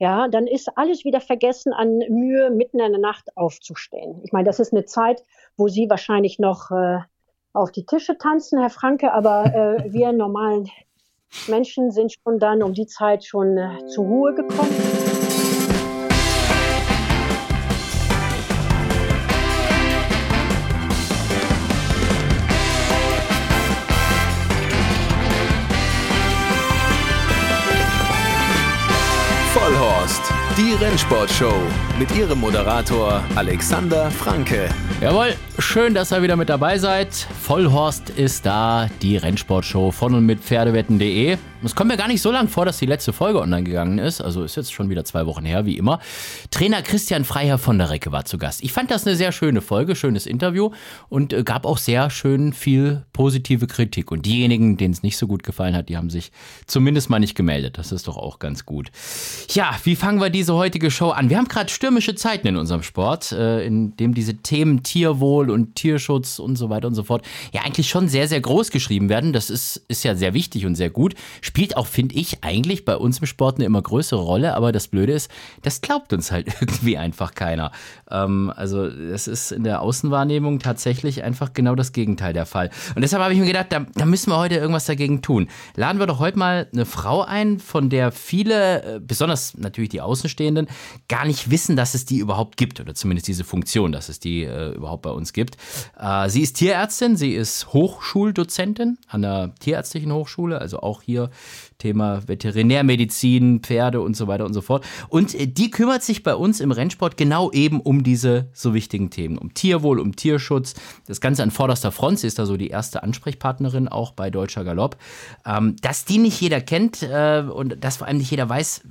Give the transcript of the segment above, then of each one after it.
ja, dann ist alles wieder vergessen an Mühe, mitten in der Nacht aufzustehen. Ich meine, das ist eine Zeit, wo Sie wahrscheinlich noch äh, auf die Tische tanzen, Herr Franke, aber äh, wir normalen Menschen sind schon dann um die Zeit schon äh, zur Ruhe gekommen. Rennsportshow mit ihrem Moderator Alexander Franke. Jawohl, schön, dass ihr wieder mit dabei seid. Vollhorst ist da, die Rennsportshow von und mit Pferdewetten.de. Es kommt mir gar nicht so lang vor, dass die letzte Folge online gegangen ist. Also ist jetzt schon wieder zwei Wochen her, wie immer. Trainer Christian Freiherr von der Recke war zu Gast. Ich fand das eine sehr schöne Folge, schönes Interview und äh, gab auch sehr schön viel positive Kritik. Und diejenigen, denen es nicht so gut gefallen hat, die haben sich zumindest mal nicht gemeldet. Das ist doch auch ganz gut. Ja, wie fangen wir diese heutige Show an? Wir haben gerade stürmische Zeiten in unserem Sport, äh, in dem diese Themen Tierwohl und Tierschutz und so weiter und so fort ja eigentlich schon sehr, sehr groß geschrieben werden. Das ist, ist ja sehr wichtig und sehr gut spielt auch, finde ich, eigentlich bei uns im Sport eine immer größere Rolle. Aber das Blöde ist, das glaubt uns halt irgendwie einfach keiner. Ähm, also es ist in der Außenwahrnehmung tatsächlich einfach genau das Gegenteil der Fall. Und deshalb habe ich mir gedacht, da, da, müssen wir heute irgendwas dagegen tun. Laden wir doch heute mal eine Frau ein, von der viele, äh, besonders natürlich die Außenstehenden, gar nicht wissen, dass es die überhaupt gibt. Oder zumindest diese Funktion, dass es die äh, überhaupt bei uns gibt. Äh, sie ist Tierärztin, sie ist Hochschuldozentin an der Tierärztlichen Hochschule, also auch hier Thema Veterinärmedizin, Pferde und so weiter und so fort. Und äh, die kümmert sich bei uns im Rennsport genau eben um diese so wichtigen Themen, um Tierwohl, um Tierschutz. Das Ganze an vorderster Front. Sie ist da so die erste Ansprechpartnerin auch bei Deutscher Galopp. Ähm, dass die nicht jeder kennt äh, und dass vor allem nicht jeder weiß,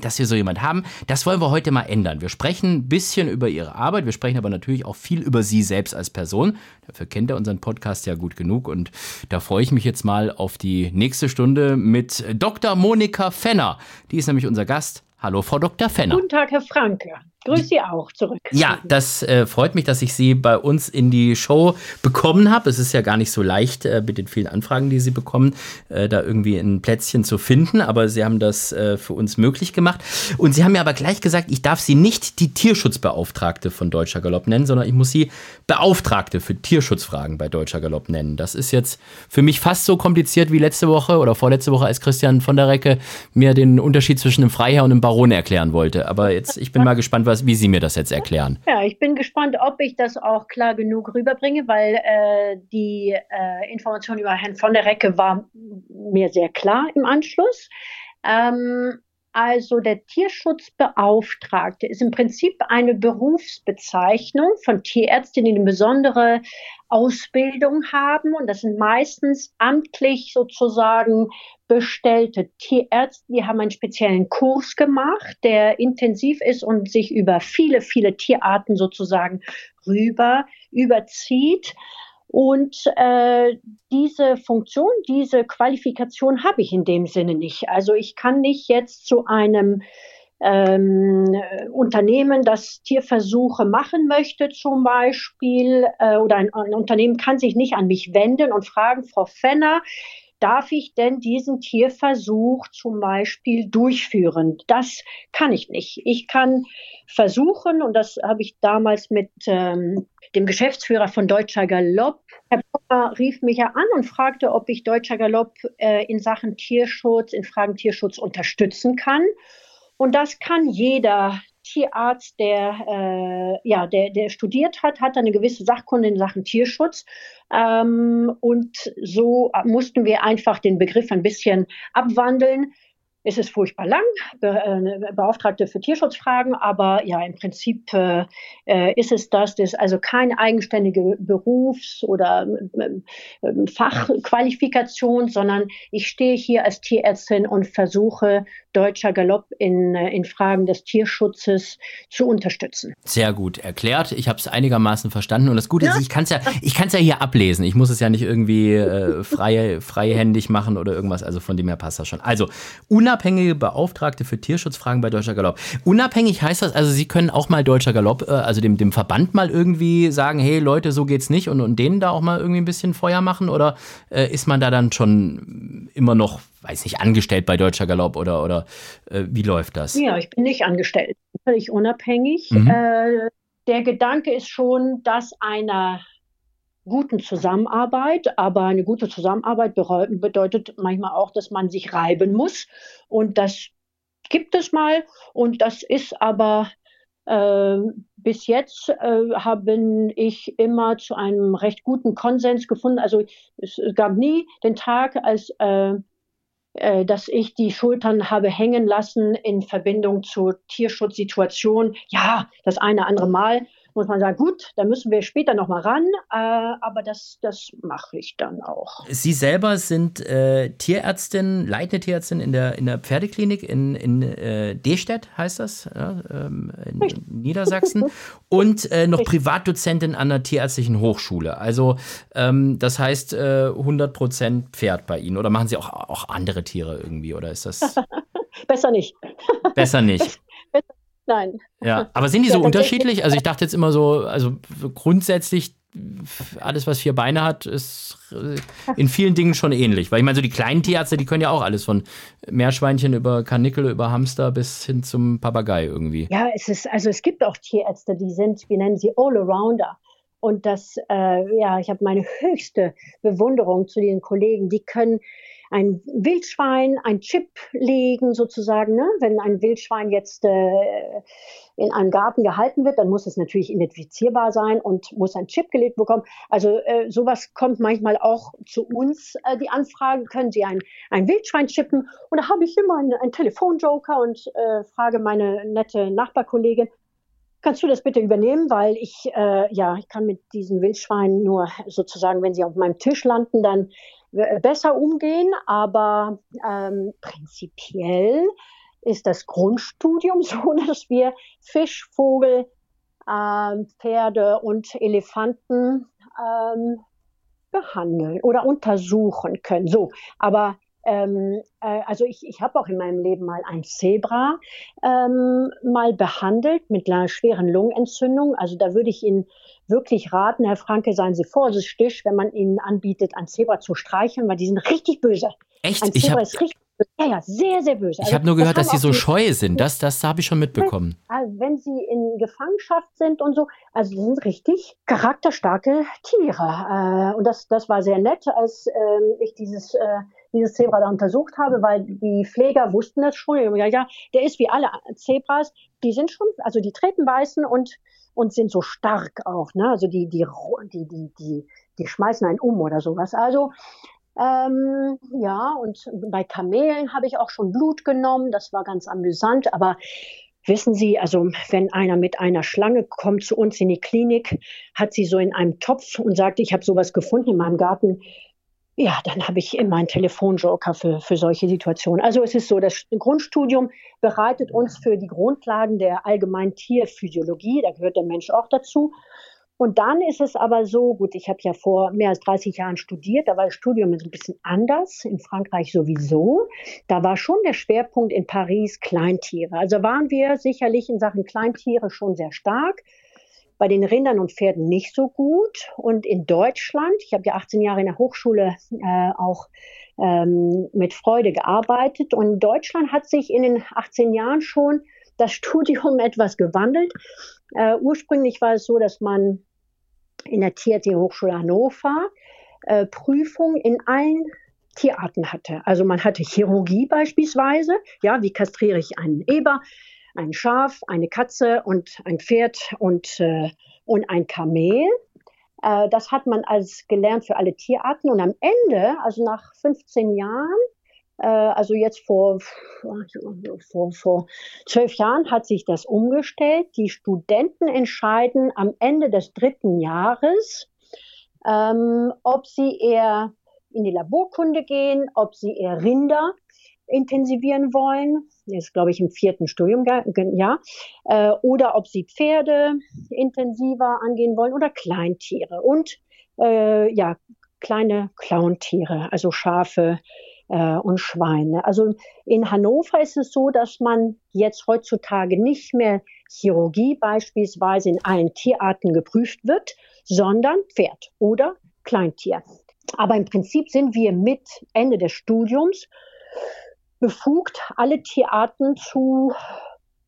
dass wir so jemand haben. Das wollen wir heute mal ändern. Wir sprechen ein bisschen über ihre Arbeit, wir sprechen aber natürlich auch viel über sie selbst als Person. Dafür kennt er unseren Podcast ja gut genug und da freue ich mich jetzt mal auf die nächste Stunde mit Dr. Monika Fenner. Die ist nämlich unser Gast. Hallo, Frau Dr. Fenner. Guten Tag, Herr Franke. Grüß Sie auch zurück. Ja, das äh, freut mich, dass ich Sie bei uns in die Show bekommen habe. Es ist ja gar nicht so leicht äh, mit den vielen Anfragen, die Sie bekommen, äh, da irgendwie ein Plätzchen zu finden. Aber Sie haben das äh, für uns möglich gemacht. Und Sie haben mir aber gleich gesagt, ich darf Sie nicht die Tierschutzbeauftragte von Deutscher Galopp nennen, sondern ich muss Sie Beauftragte für Tierschutzfragen bei Deutscher Galopp nennen. Das ist jetzt für mich fast so kompliziert wie letzte Woche oder vorletzte Woche, als Christian von der Recke mir den Unterschied zwischen einem Freiherr und einem Baron erklären wollte. Aber jetzt, ich bin mal gespannt, was, wie Sie mir das jetzt erklären. Ja, ich bin gespannt, ob ich das auch klar genug rüberbringe, weil äh, die äh, Information über Herrn von der Recke war mir sehr klar im Anschluss. Ähm, also der Tierschutzbeauftragte ist im Prinzip eine Berufsbezeichnung von Tierärztinnen, die eine besondere Ausbildung haben. Und das sind meistens amtlich sozusagen bestellte Tierärzte. Die haben einen speziellen Kurs gemacht, der intensiv ist und sich über viele, viele Tierarten sozusagen rüber überzieht. Und äh, diese Funktion, diese Qualifikation habe ich in dem Sinne nicht. Also ich kann nicht jetzt zu einem ähm, Unternehmen, das Tierversuche machen möchte zum Beispiel, äh, oder ein, ein Unternehmen kann sich nicht an mich wenden und fragen, Frau Fenner, darf ich denn diesen Tierversuch zum Beispiel durchführen? Das kann ich nicht. Ich kann versuchen, und das habe ich damals mit ähm, dem Geschäftsführer von Deutscher Galopp, Herr Popper rief mich ja an und fragte, ob ich Deutscher Galopp äh, in Sachen Tierschutz, in Fragen Tierschutz unterstützen kann. Und das kann jeder Tierarzt, der, äh, ja, der, der studiert hat, hat eine gewisse Sachkunde in Sachen Tierschutz. Ähm, und so mussten wir einfach den Begriff ein bisschen abwandeln. Es ist furchtbar lang, Be äh, Beauftragte für Tierschutzfragen, aber ja, im Prinzip äh, äh, ist es das. Das ist also keine eigenständige Berufs- oder äh, Fachqualifikation, sondern ich stehe hier als Tierärztin und versuche deutscher Galopp in, in Fragen des Tierschutzes zu unterstützen. Sehr gut erklärt. Ich habe es einigermaßen verstanden. Und das Gute ja. ist, ich kann es ja, ja hier ablesen. Ich muss es ja nicht irgendwie äh, frei, freihändig machen oder irgendwas. Also von dem her passt das schon. Also, Una unabhängige Beauftragte für Tierschutzfragen bei Deutscher Galopp. Unabhängig heißt das, also Sie können auch mal Deutscher Galopp, äh, also dem, dem Verband mal irgendwie sagen, hey Leute, so geht's nicht und, und denen da auch mal irgendwie ein bisschen Feuer machen oder äh, ist man da dann schon immer noch, weiß nicht, angestellt bei Deutscher Galopp oder, oder äh, wie läuft das? Ja, ich bin nicht angestellt, völlig unabhängig. Mhm. Äh, der Gedanke ist schon, dass einer guten Zusammenarbeit, aber eine gute Zusammenarbeit bedeutet manchmal auch, dass man sich reiben muss und das gibt es mal und das ist aber äh, bis jetzt äh, habe ich immer zu einem recht guten Konsens gefunden. Also es gab nie den Tag, als äh, äh dass ich die Schultern habe hängen lassen in Verbindung zur Tierschutzsituation. Ja, das eine andere Mal muss man sagen, gut, da müssen wir später nochmal ran, äh, aber das, das mache ich dann auch. Sie selber sind äh, Tierärztin, leitende Tierärztin in der, in der Pferdeklinik in, in äh, Destedt, heißt das, ja, ähm, in, in, Niedersachsen, und äh, noch Richtig. Privatdozentin an der Tierärztlichen Hochschule. Also ähm, das heißt 100% äh, Pferd bei Ihnen oder machen Sie auch, auch andere Tiere irgendwie oder ist das... Besser nicht. Besser nicht. Nein. Ja, aber sind die so ja, unterschiedlich? Also ich dachte jetzt immer so, also grundsätzlich alles, was vier Beine hat, ist in vielen Dingen schon ähnlich. Weil ich meine, so die kleinen Tierärzte, die können ja auch alles von Meerschweinchen über Karnickel, über Hamster bis hin zum Papagei irgendwie. Ja, es ist, also es gibt auch Tierärzte, die sind, wir nennen sie All-Arounder. Und das, äh, ja, ich habe meine höchste Bewunderung zu den Kollegen, die können ein Wildschwein ein Chip legen sozusagen. Ne? Wenn ein Wildschwein jetzt äh, in einem Garten gehalten wird, dann muss es natürlich identifizierbar sein und muss ein Chip gelegt bekommen. Also äh, sowas kommt manchmal auch zu uns, äh, die Anfrage, können Sie ein, ein Wildschwein chippen? Und da habe ich immer einen, einen Telefonjoker und äh, frage meine nette Nachbarkollegin, Kannst du das bitte übernehmen, weil ich äh, ja ich kann mit diesen Wildschweinen nur sozusagen, wenn sie auf meinem Tisch landen, dann besser umgehen, aber ähm, prinzipiell ist das Grundstudium so, dass wir Fisch, Vogel, ähm, Pferde und Elefanten ähm, behandeln oder untersuchen können. So, aber ähm, äh, also ich, ich habe auch in meinem Leben mal ein Zebra ähm, mal behandelt mit einer schweren Lungenentzündung. Also da würde ich Ihnen wirklich raten, Herr Franke, seien Sie vorsichtig, wenn man Ihnen anbietet, ein Zebra zu streicheln, weil die sind richtig böse. Echt? Ein Zebra ist richtig ja, ja, sehr, sehr böse. Ich also, habe nur gehört, das dass sie so scheu sind. Das, das habe ich schon mitbekommen. Also, wenn sie in Gefangenschaft sind und so, also die sind richtig charakterstarke Tiere. Äh, und das, das war sehr nett, als äh, ich dieses äh, dieses Zebra da untersucht habe, weil die Pfleger wussten das schon. Ja, ja, der ist wie alle Zebras, die sind schon, also die treten beißen und und sind so stark auch, ne? Also die die die die die, die schmeißen einen um oder sowas. Also ähm, ja, und bei Kamelen habe ich auch schon Blut genommen. Das war ganz amüsant. Aber wissen Sie, also wenn einer mit einer Schlange kommt zu uns in die Klinik, hat sie so in einem Topf und sagt, ich habe sowas gefunden in meinem Garten, ja, dann habe ich immer einen Telefonjoker für, für solche Situationen. Also es ist so, das Grundstudium bereitet uns für die Grundlagen der allgemeinen Tierphysiologie, da gehört der Mensch auch dazu. Und dann ist es aber so, gut, ich habe ja vor mehr als 30 Jahren studiert, da war das Studium ein bisschen anders, in Frankreich sowieso. Da war schon der Schwerpunkt in Paris Kleintiere. Also waren wir sicherlich in Sachen Kleintiere schon sehr stark bei den Rindern und Pferden nicht so gut. Und in Deutschland, ich habe ja 18 Jahre in der Hochschule äh, auch ähm, mit Freude gearbeitet. Und in Deutschland hat sich in den 18 Jahren schon das Studium etwas gewandelt. Äh, ursprünglich war es so, dass man in der Tierärztlichen Hochschule Hannover äh, Prüfung in allen Tierarten hatte. Also man hatte Chirurgie beispielsweise, ja, wie kastriere ich einen Eber, ein Schaf, eine Katze und ein Pferd und, äh, und ein Kamel. Äh, das hat man als gelernt für alle Tierarten. Und am Ende, also nach 15 Jahren, äh, also jetzt vor, vor, vor zwölf Jahren hat sich das umgestellt. Die Studenten entscheiden am Ende des dritten Jahres, ähm, ob sie eher in die Laborkunde gehen, ob sie eher Rinder intensivieren wollen, ist glaube ich im vierten Studium, ja, äh, oder ob sie Pferde intensiver angehen wollen oder Kleintiere und äh, ja, kleine Clowntiere, also Schafe, äh, und Schweine. Also in Hannover ist es so, dass man jetzt heutzutage nicht mehr Chirurgie beispielsweise in allen Tierarten geprüft wird, sondern Pferd oder Kleintier. Aber im Prinzip sind wir mit Ende des Studiums befugt, alle Tierarten zu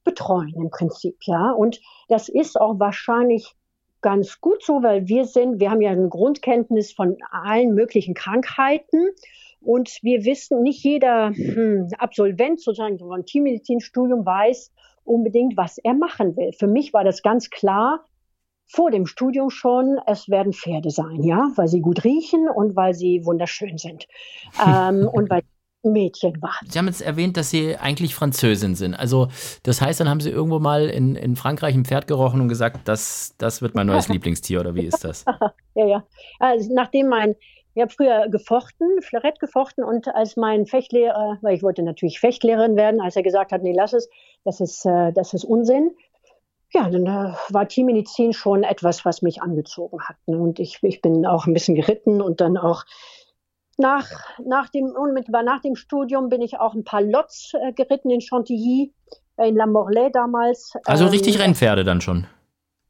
betreuen im Prinzip, ja. Und das ist auch wahrscheinlich ganz gut so, weil wir sind, wir haben ja eine Grundkenntnis von allen möglichen Krankheiten und wir wissen, nicht jeder hm, Absolvent sozusagen von Tiermedizinstudium weiß unbedingt, was er machen will. Für mich war das ganz klar, vor dem Studium schon, es werden Pferde sein, ja, weil sie gut riechen und weil sie wunderschön sind. ähm, und weil Mädchen war. Sie haben jetzt erwähnt, dass Sie eigentlich Französin sind. Also das heißt, dann haben Sie irgendwo mal in, in Frankreich ein Pferd gerochen und gesagt, das, das wird mein neues Lieblingstier oder wie ist das? ja, ja. Also nachdem mein, ich habe früher gefochten, Fleurett gefochten und als mein Fechtlehrer, weil ich wollte natürlich Fechtlehrerin werden, als er gesagt hat, nee, lass es, das ist, äh, das ist Unsinn, ja, dann äh, war Tiermedizin schon etwas, was mich angezogen hat. Ne? Und ich, ich bin auch ein bisschen geritten und dann auch nach, nach dem, unmittelbar nach dem Studium bin ich auch ein paar Lots äh, geritten in Chantilly, äh, in La Morlaix damals. Also richtig ähm, Rennpferde dann schon.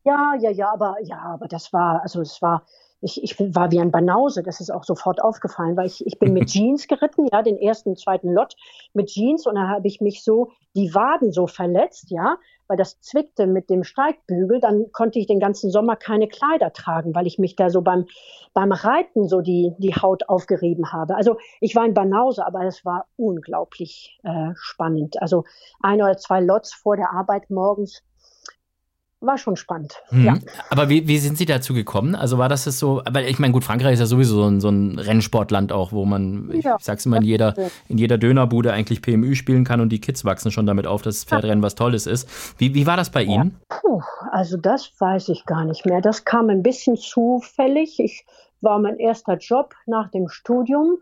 Ja, ja, ja, aber ja, aber das war, also es war, ich, ich war wie ein Banause, das ist auch sofort aufgefallen, weil ich, ich bin mit Jeans geritten, ja, den ersten, zweiten Lot mit Jeans und da habe ich mich so, die Waden so verletzt, ja, weil das zwickte mit dem Steigbügel, dann konnte ich den ganzen Sommer keine Kleider tragen, weil ich mich da so beim, beim Reiten so die, die Haut aufgerieben habe. Also ich war ein Banause, aber es war unglaublich äh, spannend. Also ein oder zwei Lots vor der Arbeit morgens war schon spannend. Mhm. Ja. Aber wie, wie sind Sie dazu gekommen? Also war das so, aber ich meine, gut, Frankreich ist ja sowieso so ein, so ein Rennsportland auch, wo man, ja. ich sag's immer, in jeder, in jeder Dönerbude eigentlich PMÜ spielen kann und die Kids wachsen schon damit auf, dass Pferdrennen was Tolles ist. Wie, wie war das bei Ihnen? Puh, also das weiß ich gar nicht mehr. Das kam ein bisschen zufällig. Ich war mein erster Job nach dem Studium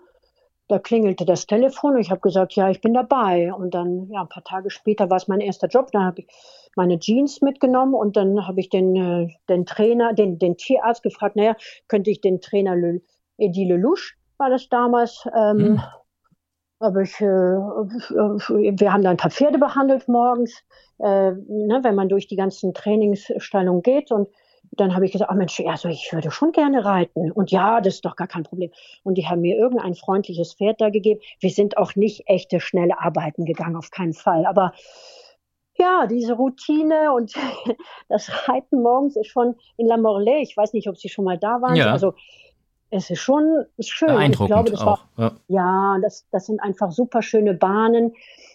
da klingelte das Telefon und ich habe gesagt, ja, ich bin dabei. Und dann, ja, ein paar Tage später war es mein erster Job. Da habe ich meine Jeans mitgenommen und dann habe ich den, äh, den Trainer, den, den Tierarzt gefragt, naja, könnte ich den Trainer Le, Eddie Lelouch, war das damals, ähm, hm. aber ich, äh, wir haben da ein paar Pferde behandelt morgens, äh, ne, wenn man durch die ganzen Trainingsstellungen geht und dann habe ich gesagt, oh Mensch, also ich würde schon gerne reiten. Und ja, das ist doch gar kein Problem. Und die haben mir irgendein freundliches Pferd da gegeben. Wir sind auch nicht echte schnelle Arbeiten gegangen, auf keinen Fall. Aber ja, diese Routine und das Reiten morgens ist schon in La Morlaix. Ich weiß nicht, ob Sie schon mal da waren. Ja. Also es ist schon schön. Beeindruckend ich glaube, das auch. War, ja, ja das, das sind einfach super schöne Bahnen.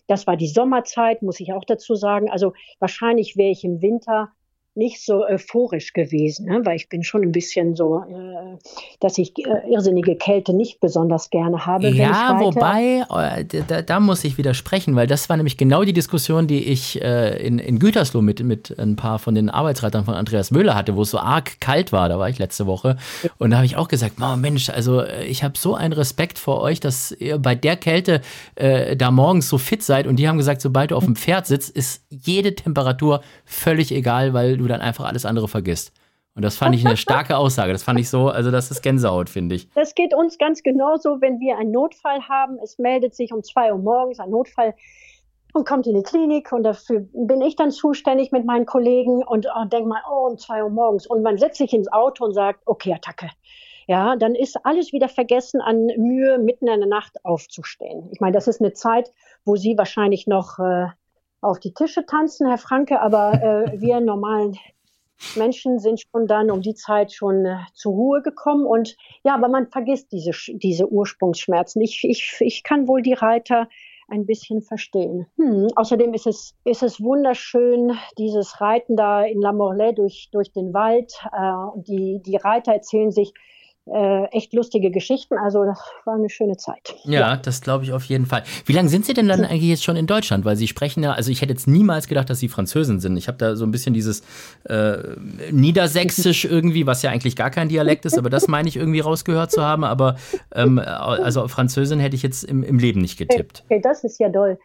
Das war die Sommerzeit, muss ich auch dazu sagen. Also wahrscheinlich wäre ich im Winter nicht so euphorisch gewesen, ne? weil ich bin schon ein bisschen so, äh, dass ich äh, irrsinnige Kälte nicht besonders gerne habe. Ja, wobei, äh, da, da, muss ich widersprechen, weil das war nämlich genau die Diskussion, die ich äh, in, in Gütersloh mit, mit ein paar von den Arbeitsreitern von Andreas Möhler hatte, wo es so arg kalt war. Da war ich letzte Woche. Und da habe ich auch gesagt, oh Mensch, also äh, ich habe so einen Respekt vor euch, dass ihr bei der Kälte äh, da morgens so fit seid. Und die haben gesagt, sobald du auf dem Pferd sitzt, ist jede Temperatur völlig egal, weil du dann einfach alles andere vergisst. Und das fand ich eine starke Aussage. Das fand ich so, also das ist Gänsehaut, finde ich. Das geht uns ganz genauso, wenn wir einen Notfall haben. Es meldet sich um zwei Uhr morgens ein Notfall und kommt in die Klinik und dafür bin ich dann zuständig mit meinen Kollegen und oh, denk mal, oh, um zwei Uhr morgens. Und man setzt sich ins Auto und sagt, okay, Attacke. Ja, dann ist alles wieder vergessen an Mühe, mitten in der Nacht aufzustehen. Ich meine, das ist eine Zeit, wo Sie wahrscheinlich noch äh, auf die Tische tanzen, Herr Franke, aber äh, wir normalen Menschen sind schon dann um die Zeit schon äh, zur Ruhe gekommen und ja, aber man vergisst diese, diese Ursprungsschmerzen. Ich, ich, ich kann wohl die Reiter ein bisschen verstehen. Hm. Außerdem ist es, ist es wunderschön, dieses Reiten da in La Morlaix durch, durch den Wald. Äh, die, die Reiter erzählen sich äh, echt lustige Geschichten. Also das war eine schöne Zeit. Ja, ja. das glaube ich auf jeden Fall. Wie lange sind Sie denn dann eigentlich jetzt schon in Deutschland? Weil Sie sprechen ja, also ich hätte jetzt niemals gedacht, dass Sie Französin sind. Ich habe da so ein bisschen dieses äh, Niedersächsisch irgendwie, was ja eigentlich gar kein Dialekt ist, aber das meine ich irgendwie rausgehört zu haben. Aber ähm, also Französin hätte ich jetzt im, im Leben nicht getippt. Okay, das ist ja doll.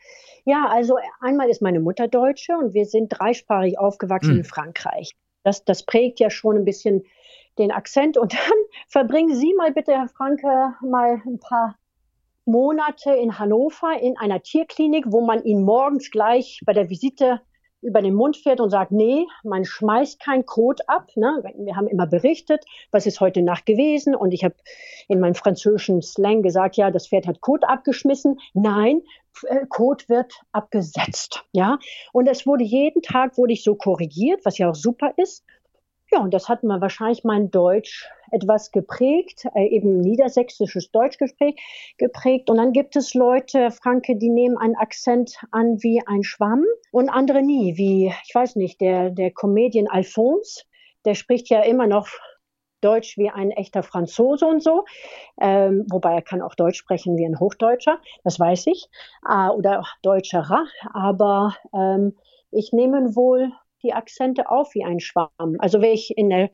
Ja, also einmal ist meine Mutter Deutsche und wir sind dreisprachig aufgewachsen hm. in Frankreich. Das, das prägt ja schon ein bisschen den Akzent und dann verbringen Sie mal bitte, Herr Franke, mal ein paar Monate in Hannover in einer Tierklinik, wo man ihn morgens gleich bei der Visite über den Mund fährt und sagt, nee, man schmeißt kein Kot ab. Ne? Wir haben immer berichtet, was ist heute Nacht gewesen. Und ich habe in meinem französischen Slang gesagt, ja, das Pferd hat Kot abgeschmissen. Nein, äh, Kot wird abgesetzt. Ja, und es wurde jeden Tag wurde ich so korrigiert, was ja auch super ist. Ja, und das hat mir wahrscheinlich mein Deutsch etwas geprägt, äh, eben niedersächsisches Deutsch geprägt, geprägt. Und dann gibt es Leute, Franke, die nehmen einen Akzent an wie ein Schwamm und andere nie, wie, ich weiß nicht, der, der Comedian Alphonse, der spricht ja immer noch Deutsch wie ein echter Franzose und so, ähm, wobei er kann auch Deutsch sprechen wie ein Hochdeutscher, das weiß ich, äh, oder Deutscherer, aber ähm, ich nehme wohl die Akzente auf wie ein Schwamm. Also wenn ich in der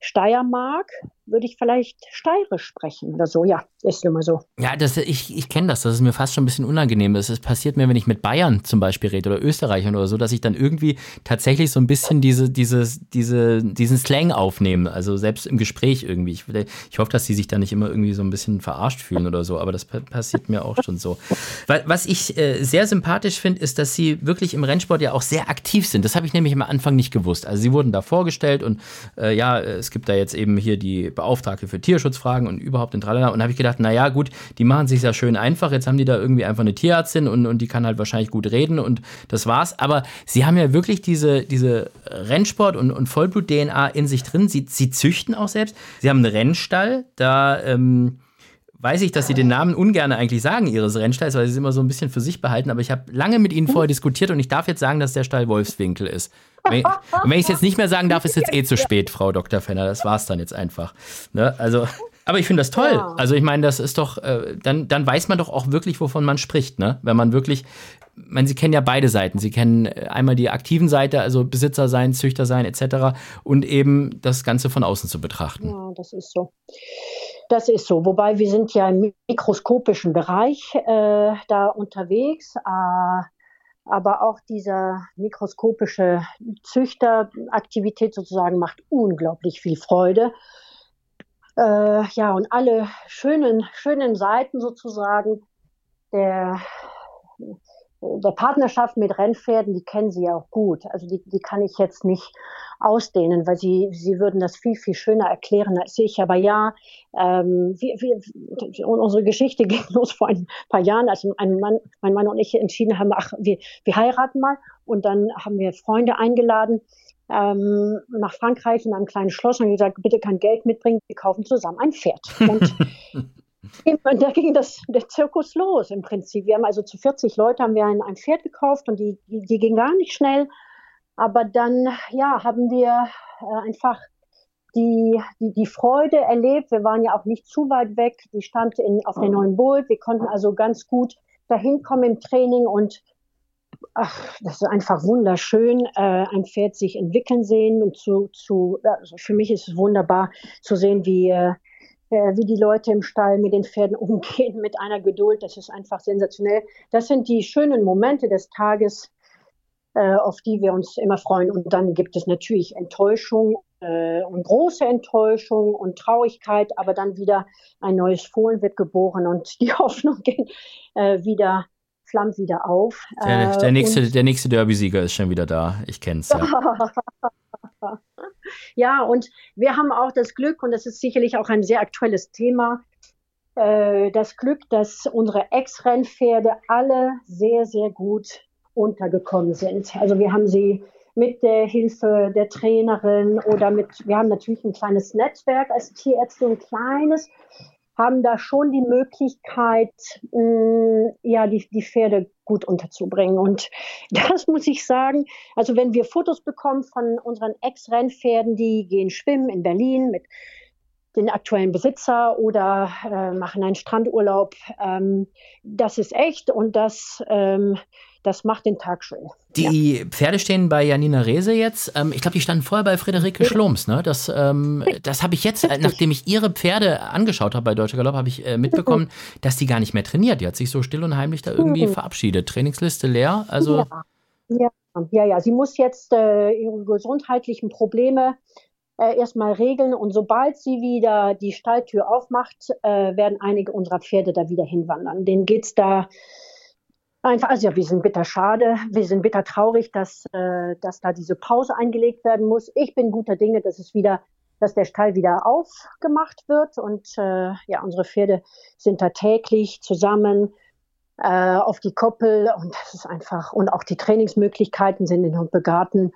Steiermark, würde ich vielleicht steirisch sprechen oder so. Ja, ist immer so. Ja, das, ich, ich kenne das, dass es mir fast schon ein bisschen unangenehm ist. Es passiert mir, wenn ich mit Bayern zum Beispiel rede oder Österreichern oder so, dass ich dann irgendwie tatsächlich so ein bisschen diese, dieses, diese, diesen Slang aufnehme. Also selbst im Gespräch irgendwie. Ich, ich hoffe, dass sie sich da nicht immer irgendwie so ein bisschen verarscht fühlen oder so, aber das passiert mir auch schon so. Was ich äh, sehr sympathisch finde, ist, dass sie wirklich im Rennsport ja auch sehr aktiv sind. Das habe ich nämlich am Anfang nicht gewusst. Also sie wurden da vorgestellt und äh, ja, es gibt da jetzt eben hier die Beauftragte für Tierschutzfragen und überhaupt den Tralala. Und da habe ich gedacht, naja, gut, die machen sich ja schön einfach. Jetzt haben die da irgendwie einfach eine Tierärztin und, und die kann halt wahrscheinlich gut reden und das war's. Aber sie haben ja wirklich diese, diese Rennsport- und, und Vollblut-DNA in sich drin. Sie, sie züchten auch selbst. Sie haben einen Rennstall, da. Ähm, weiß ich, dass sie den Namen ungern eigentlich sagen, ihres Rennstalls, weil sie es immer so ein bisschen für sich behalten. Aber ich habe lange mit ihnen vorher diskutiert und ich darf jetzt sagen, dass der Stall Wolfswinkel ist. Wenn, wenn ich es jetzt nicht mehr sagen darf, ist jetzt eh zu spät, Frau Dr. Fenner. Das war's dann jetzt einfach. Ne? Also, aber ich finde das toll. Ja. Also ich meine, das ist doch, äh, dann, dann weiß man doch auch wirklich, wovon man spricht, ne? Wenn man wirklich, man, Sie kennen ja beide Seiten. Sie kennen äh, einmal die aktiven Seite, also Besitzer sein, Züchter sein, etc. und eben das Ganze von außen zu betrachten. Ja, das ist so. Das ist so. Wobei wir sind ja im mikroskopischen Bereich äh, da unterwegs. Äh, aber auch diese mikroskopische Züchteraktivität sozusagen macht unglaublich viel Freude. Äh, ja, und alle schönen, schönen Seiten sozusagen der, der Partnerschaft mit Rennpferden, die kennen Sie ja auch gut. Also die, die kann ich jetzt nicht ausdehnen, weil Sie, Sie würden das viel, viel schöner erklären als ich. Aber ja, ähm, wir, wir, unsere Geschichte ging los vor ein paar Jahren, als ein Mann, mein Mann und ich entschieden haben, ach, wir, wir heiraten mal. Und dann haben wir Freunde eingeladen ähm, nach Frankreich in einem kleinen Schloss und gesagt, bitte kein Geld mitbringen, wir kaufen zusammen ein Pferd. Und Und da ging das, der Zirkus los im Prinzip. Wir haben also zu 40 Leute haben wir ein, ein Pferd gekauft und die, die, ging gar nicht schnell. Aber dann, ja, haben wir äh, einfach die, die, die Freude erlebt. Wir waren ja auch nicht zu weit weg. Die stand in, auf der neuen Boot. Wir konnten also ganz gut dahin kommen im Training und ach, das ist einfach wunderschön, äh, ein Pferd sich entwickeln sehen und zu, zu also für mich ist es wunderbar zu sehen, wie, äh wie die Leute im Stall mit den Pferden umgehen, mit einer Geduld. Das ist einfach sensationell. Das sind die schönen Momente des Tages, äh, auf die wir uns immer freuen. Und dann gibt es natürlich Enttäuschung äh, und große Enttäuschung und Traurigkeit, aber dann wieder ein neues Fohlen wird geboren und die Hoffnung geht äh, wieder flammt wieder auf. Der, der äh, nächste, der nächste Derby-Sieger ist schon wieder da. Ich kenne es ja. ja, und wir haben auch das Glück, und das ist sicherlich auch ein sehr aktuelles Thema, äh, das Glück, dass unsere Ex-Rennpferde alle sehr, sehr gut untergekommen sind. Also wir haben sie mit der Hilfe der Trainerin oder mit, wir haben natürlich ein kleines Netzwerk als Tierärzte, ein kleines, haben da schon die Möglichkeit, mh, ja, die, die Pferde gut unterzubringen. Und das muss ich sagen, also wenn wir Fotos bekommen von unseren Ex-Rennpferden, die gehen schwimmen in Berlin mit den aktuellen Besitzer oder äh, machen einen Strandurlaub, ähm, das ist echt und das ähm, das macht den Tag schön. Die ja. Pferde stehen bei Janina Rehse jetzt. Ähm, ich glaube, die standen vorher bei Friederike Schloms. Ne? Das, ähm, das habe ich jetzt, äh, nachdem ich ihre Pferde angeschaucht habe bei Deutscher Galopp, habe ich äh, mitbekommen, dass die gar nicht mehr trainiert. Die hat sich so still und heimlich da irgendwie mhm. verabschiedet. Trainingsliste leer. Also ja. ja. Ja, ja, sie muss jetzt äh, ihre gesundheitlichen Probleme äh, erstmal regeln und sobald sie wieder die Stalltür aufmacht, äh, werden einige unserer Pferde da wieder hinwandern. Denen geht's da einfach, also ja, wir sind bitter schade, wir sind bitter traurig, dass, äh, dass da diese Pause eingelegt werden muss. Ich bin guter Dinge, dass es wieder dass der Stall wieder aufgemacht wird und äh, ja, unsere Pferde sind da täglich zusammen äh, auf die Koppel und das ist einfach und auch die Trainingsmöglichkeiten sind in Humpegarten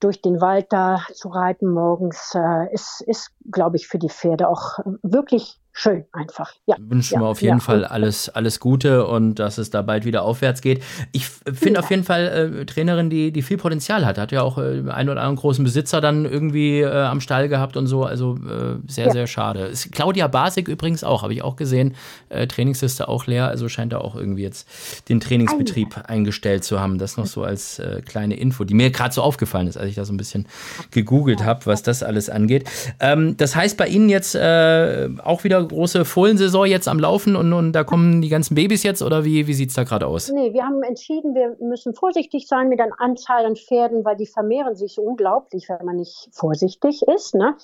durch den Wald da zu reiten morgens äh, ist, ist glaube ich, für die Pferde auch wirklich schön einfach. Ja, Wünschen ja, wir auf jeden ja. Fall alles, alles Gute und dass es da bald wieder aufwärts geht. Ich finde auf jeden Fall äh, Trainerin, die, die viel Potenzial hat. Hat ja auch äh, einen oder anderen großen Besitzer dann irgendwie äh, am Stall gehabt und so. Also äh, sehr, sehr schade. Ist Claudia Basik übrigens auch, habe ich auch gesehen. Äh, Trainingsliste auch leer, also scheint er auch irgendwie jetzt den Trainingsbetrieb Ein. eingestellt zu haben. Das noch so als äh, kleine Info, die mir gerade so aufgefallen ist, als ich da so ein bisschen gegoogelt habe, was das alles angeht. Ähm, das heißt bei Ihnen jetzt auch wieder große Fohlensaison jetzt am Laufen und, und da kommen die ganzen Babys jetzt oder wie, wie sieht es da gerade aus? Nee, wir haben entschieden, wir müssen vorsichtig sein mit der Anzahl an Pferden, weil die vermehren sich so unglaublich, wenn man nicht vorsichtig ist. Ne?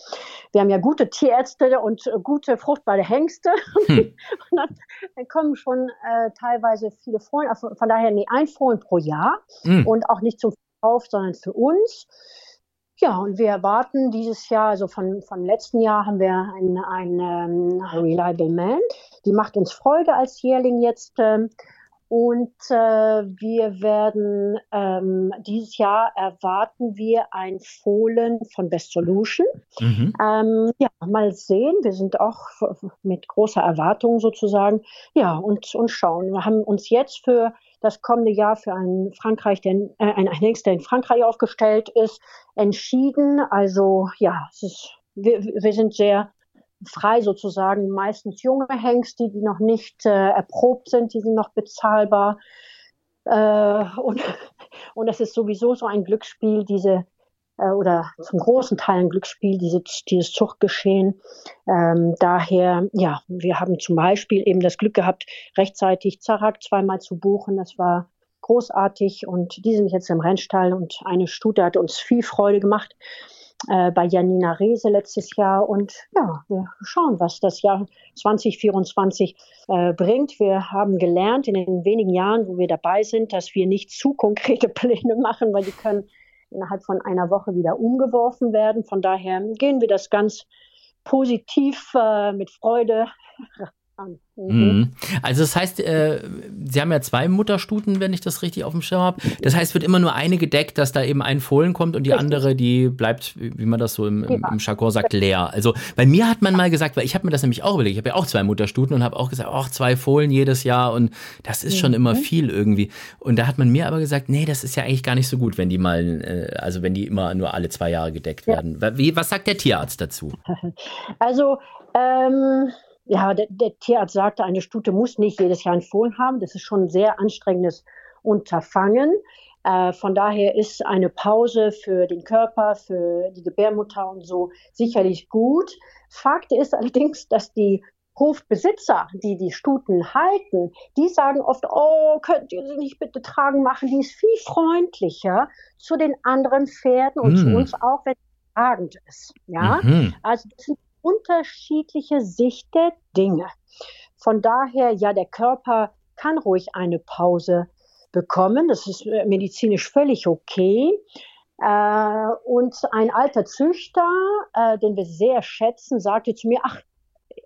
Wir haben ja gute Tierärzte und gute fruchtbare Hengste. Hm. und dann, dann, kommen schon äh, teilweise viele Fohlen, also von daher nee, ein Fohlen pro Jahr hm. und auch nicht zum Verkauf, sondern für uns. Ja, und wir erwarten dieses Jahr, also von, von letzten Jahr haben wir ein, ein, ein ähm, Reliable Man. Die macht uns Freude als Jährling jetzt. Ähm, und äh, wir werden ähm, dieses Jahr erwarten wir ein Fohlen von Best Solution. Mhm. Ähm, ja, mal sehen. Wir sind auch mit großer Erwartung sozusagen. Ja, und, und schauen. Wir haben uns jetzt für das kommende Jahr für einen Frankreich, der, äh, ein Hengst, der in Frankreich aufgestellt ist, entschieden. Also ja, ist, wir, wir sind sehr frei sozusagen. Meistens junge Hengste, die noch nicht äh, erprobt sind, die sind noch bezahlbar. Äh, und, und das ist sowieso so ein Glücksspiel, diese äh, oder zum großen Teil ein Glücksspiel, diese, dieses Zuchtgeschehen. Ähm, daher, ja, wir haben zum Beispiel eben das Glück gehabt, rechtzeitig Zarak zweimal zu buchen. Das war großartig und die sind jetzt im Rennstall und eine Stute hat uns viel Freude gemacht äh, bei Janina Rehse letztes Jahr und ja, wir schauen, was das Jahr 2024 äh, bringt. Wir haben gelernt in den wenigen Jahren, wo wir dabei sind, dass wir nicht zu konkrete Pläne machen, weil die können innerhalb von einer Woche wieder umgeworfen werden. Von daher gehen wir das ganz positiv äh, mit Freude an. Mhm. mhm. Also das heißt, äh, Sie haben ja zwei Mutterstuten, wenn ich das richtig auf dem Schirm habe. Das heißt, es wird immer nur eine gedeckt, dass da eben ein Fohlen kommt und die richtig. andere, die bleibt, wie man das so im, im, im Jargon sagt, leer. Also bei mir hat man mal gesagt, weil ich habe mir das nämlich auch überlegt, ich habe ja auch zwei Mutterstuten und habe auch gesagt, ach, zwei Fohlen jedes Jahr und das ist schon mhm. immer viel irgendwie. Und da hat man mir aber gesagt, nee, das ist ja eigentlich gar nicht so gut, wenn die mal, äh, also wenn die immer nur alle zwei Jahre gedeckt ja. werden. Wie, was sagt der Tierarzt dazu? Also ähm ja, der, der, Tierarzt sagte, eine Stute muss nicht jedes Jahr ein Fohlen haben. Das ist schon ein sehr anstrengendes Unterfangen. Äh, von daher ist eine Pause für den Körper, für die Gebärmutter und so sicherlich gut. Fakt ist allerdings, dass die Hofbesitzer, die die Stuten halten, die sagen oft, oh, könnt ihr sie nicht bitte tragen machen? Die ist viel freundlicher zu den anderen Pferden und mm. zu uns auch, wenn sie tragend ist. Ja, mhm. also das sind unterschiedliche Sicht der Dinge. Von daher, ja, der Körper kann ruhig eine Pause bekommen. Das ist äh, medizinisch völlig okay. Äh, und ein alter Züchter, äh, den wir sehr schätzen, sagte zu mir, ach,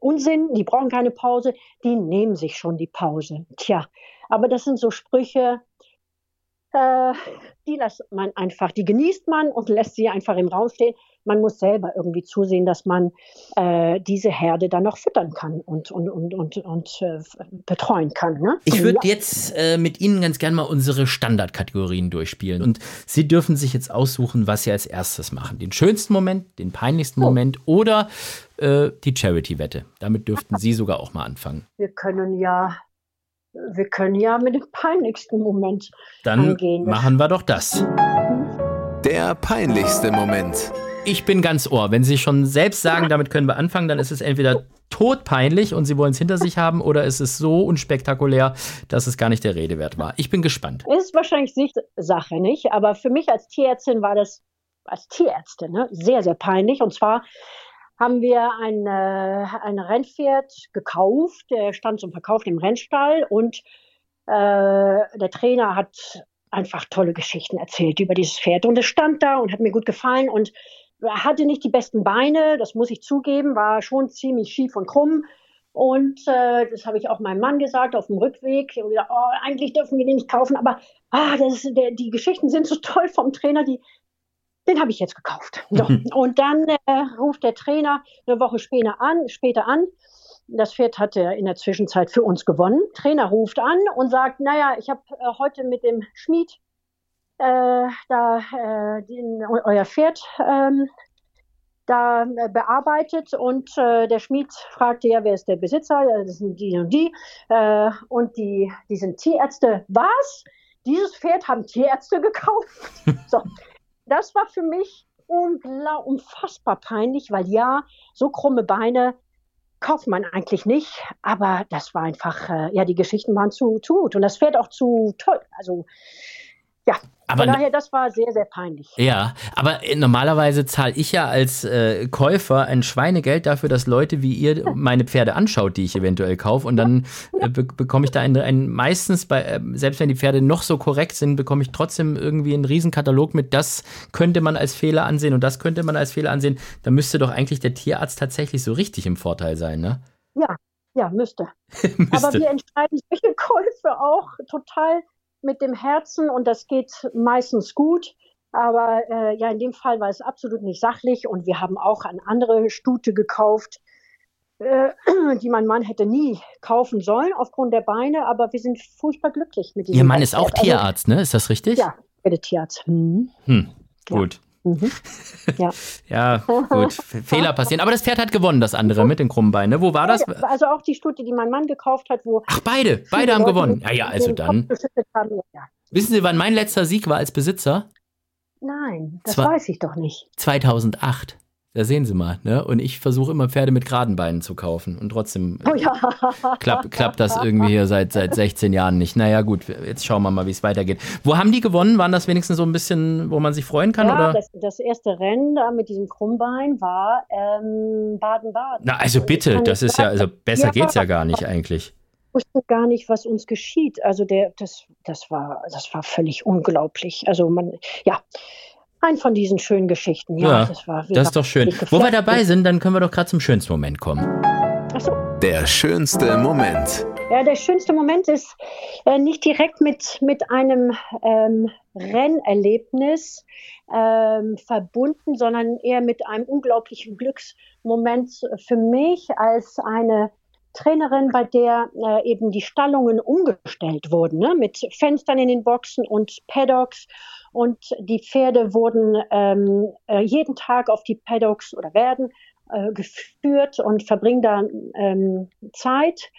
Unsinn, die brauchen keine Pause, die nehmen sich schon die Pause. Tja, aber das sind so Sprüche, äh, die lässt man einfach, die genießt man und lässt sie einfach im Raum stehen man muss selber irgendwie zusehen, dass man äh, diese Herde dann noch füttern kann und, und, und, und, und äh, betreuen kann. Ne? Ich würde ja. jetzt äh, mit Ihnen ganz gerne mal unsere Standardkategorien durchspielen. Und Sie dürfen sich jetzt aussuchen, was Sie als erstes machen. Den schönsten Moment, den peinlichsten oh. Moment oder äh, die Charity-Wette. Damit dürften Sie sogar auch mal anfangen. Wir können ja wir können ja mit dem peinlichsten Moment Dann angehen. machen wir doch das. Der peinlichste Moment. Ich bin ganz ohr. Wenn Sie schon selbst sagen, damit können wir anfangen, dann ist es entweder todpeinlich und Sie wollen es hinter sich haben oder ist es so unspektakulär, dass es gar nicht der Rede wert war. Ich bin gespannt. Es ist wahrscheinlich Sache, nicht? Aber für mich als Tierärztin war das als Tierärzte, ne? sehr, sehr peinlich. Und zwar haben wir ein, äh, ein Rennpferd gekauft, der stand zum Verkauf im Rennstall und äh, der Trainer hat einfach tolle Geschichten erzählt über dieses Pferd. Und es stand da und hat mir gut gefallen und hatte nicht die besten Beine, das muss ich zugeben, war schon ziemlich schief und krumm. Und äh, das habe ich auch meinem Mann gesagt auf dem Rückweg. Ich gesagt, oh, eigentlich dürfen wir den nicht kaufen, aber ah, das, der, die Geschichten sind so toll vom Trainer, die, den habe ich jetzt gekauft. So. Und dann äh, ruft der Trainer eine Woche später an, später an. Das Pferd hatte in der Zwischenzeit für uns gewonnen. Trainer ruft an und sagt, naja, ich habe äh, heute mit dem Schmied äh, da äh, den, euer Pferd ähm, da äh, bearbeitet und äh, der Schmied fragte ja, wer ist der Besitzer? Das sind die und die. Und die, die sind Tierärzte. Was? Dieses Pferd haben Tierärzte gekauft? so, das war für mich unfassbar peinlich, weil ja, so krumme Beine kauft man eigentlich nicht, aber das war einfach, äh, ja, die Geschichten waren zu, zu gut und das Pferd auch zu toll. Also ja, aber Von daher, das war sehr, sehr peinlich. Ja, aber äh, normalerweise zahle ich ja als äh, Käufer ein Schweinegeld dafür, dass Leute wie ihr meine Pferde anschaut, die ich eventuell kaufe. Und dann äh, be bekomme ich da ein, ein meistens, bei, äh, selbst wenn die Pferde noch so korrekt sind, bekomme ich trotzdem irgendwie einen Riesenkatalog mit, das könnte man als Fehler ansehen und das könnte man als Fehler ansehen. Da müsste doch eigentlich der Tierarzt tatsächlich so richtig im Vorteil sein, ne? Ja, ja, müsste. müsste. Aber wir entscheiden solche Käufe auch total mit dem Herzen und das geht meistens gut. Aber äh, ja, in dem Fall war es absolut nicht sachlich und wir haben auch eine andere Stute gekauft, äh, die mein Mann hätte nie kaufen sollen aufgrund der Beine, aber wir sind furchtbar glücklich mit diesem. Ihr Mann ist auch also Tierarzt, ne? Ist das richtig? Ja, ich bin Tierarzt. Hm. Hm, gut. Ja. Mhm. Ja. ja, gut. Fehler passieren. Aber das Pferd hat gewonnen, das andere mit den krummen Beinen. Ne? Wo war das? Also auch die Stute, die mein Mann gekauft hat, wo. Ach, beide. Beide haben gewonnen. Ja, ja, also dann. Haben, ja. Wissen Sie, wann mein letzter Sieg war als Besitzer? Nein, das Zwei weiß ich doch nicht. 2008. Da sehen Sie mal, ne? Und ich versuche immer Pferde mit geraden Beinen zu kaufen. Und trotzdem oh ja. klappt, klappt das irgendwie hier seit, seit 16 Jahren nicht. Naja, gut, jetzt schauen wir mal, wie es weitergeht. Wo haben die gewonnen? Waren das wenigstens so ein bisschen, wo man sich freuen kann? Ja, oder? Das, das erste Rennen da mit diesem Krummbein war ähm, Baden-Baden. Na, also bitte, das ist ja, also besser ja, es ja gar nicht eigentlich. Ich wusste gar nicht, was uns geschieht. Also der, das, das war, das war völlig unglaublich. Also man, ja. Ein von diesen schönen Geschichten, ja. ja das, war, das ist doch schön. Wo wir dabei sind, dann können wir doch gerade zum schönsten Moment kommen. Ach so. Der schönste Moment. Ja, der schönste Moment ist äh, nicht direkt mit, mit einem ähm, Rennerlebnis ähm, verbunden, sondern eher mit einem unglaublichen Glücksmoment für mich als eine Trainerin, bei der äh, eben die Stallungen umgestellt wurden, ne? mit Fenstern in den Boxen und Paddocks und die Pferde wurden ähm, äh, jeden Tag auf die Paddocks oder werden äh, geführt und verbringen da ähm, Zeit.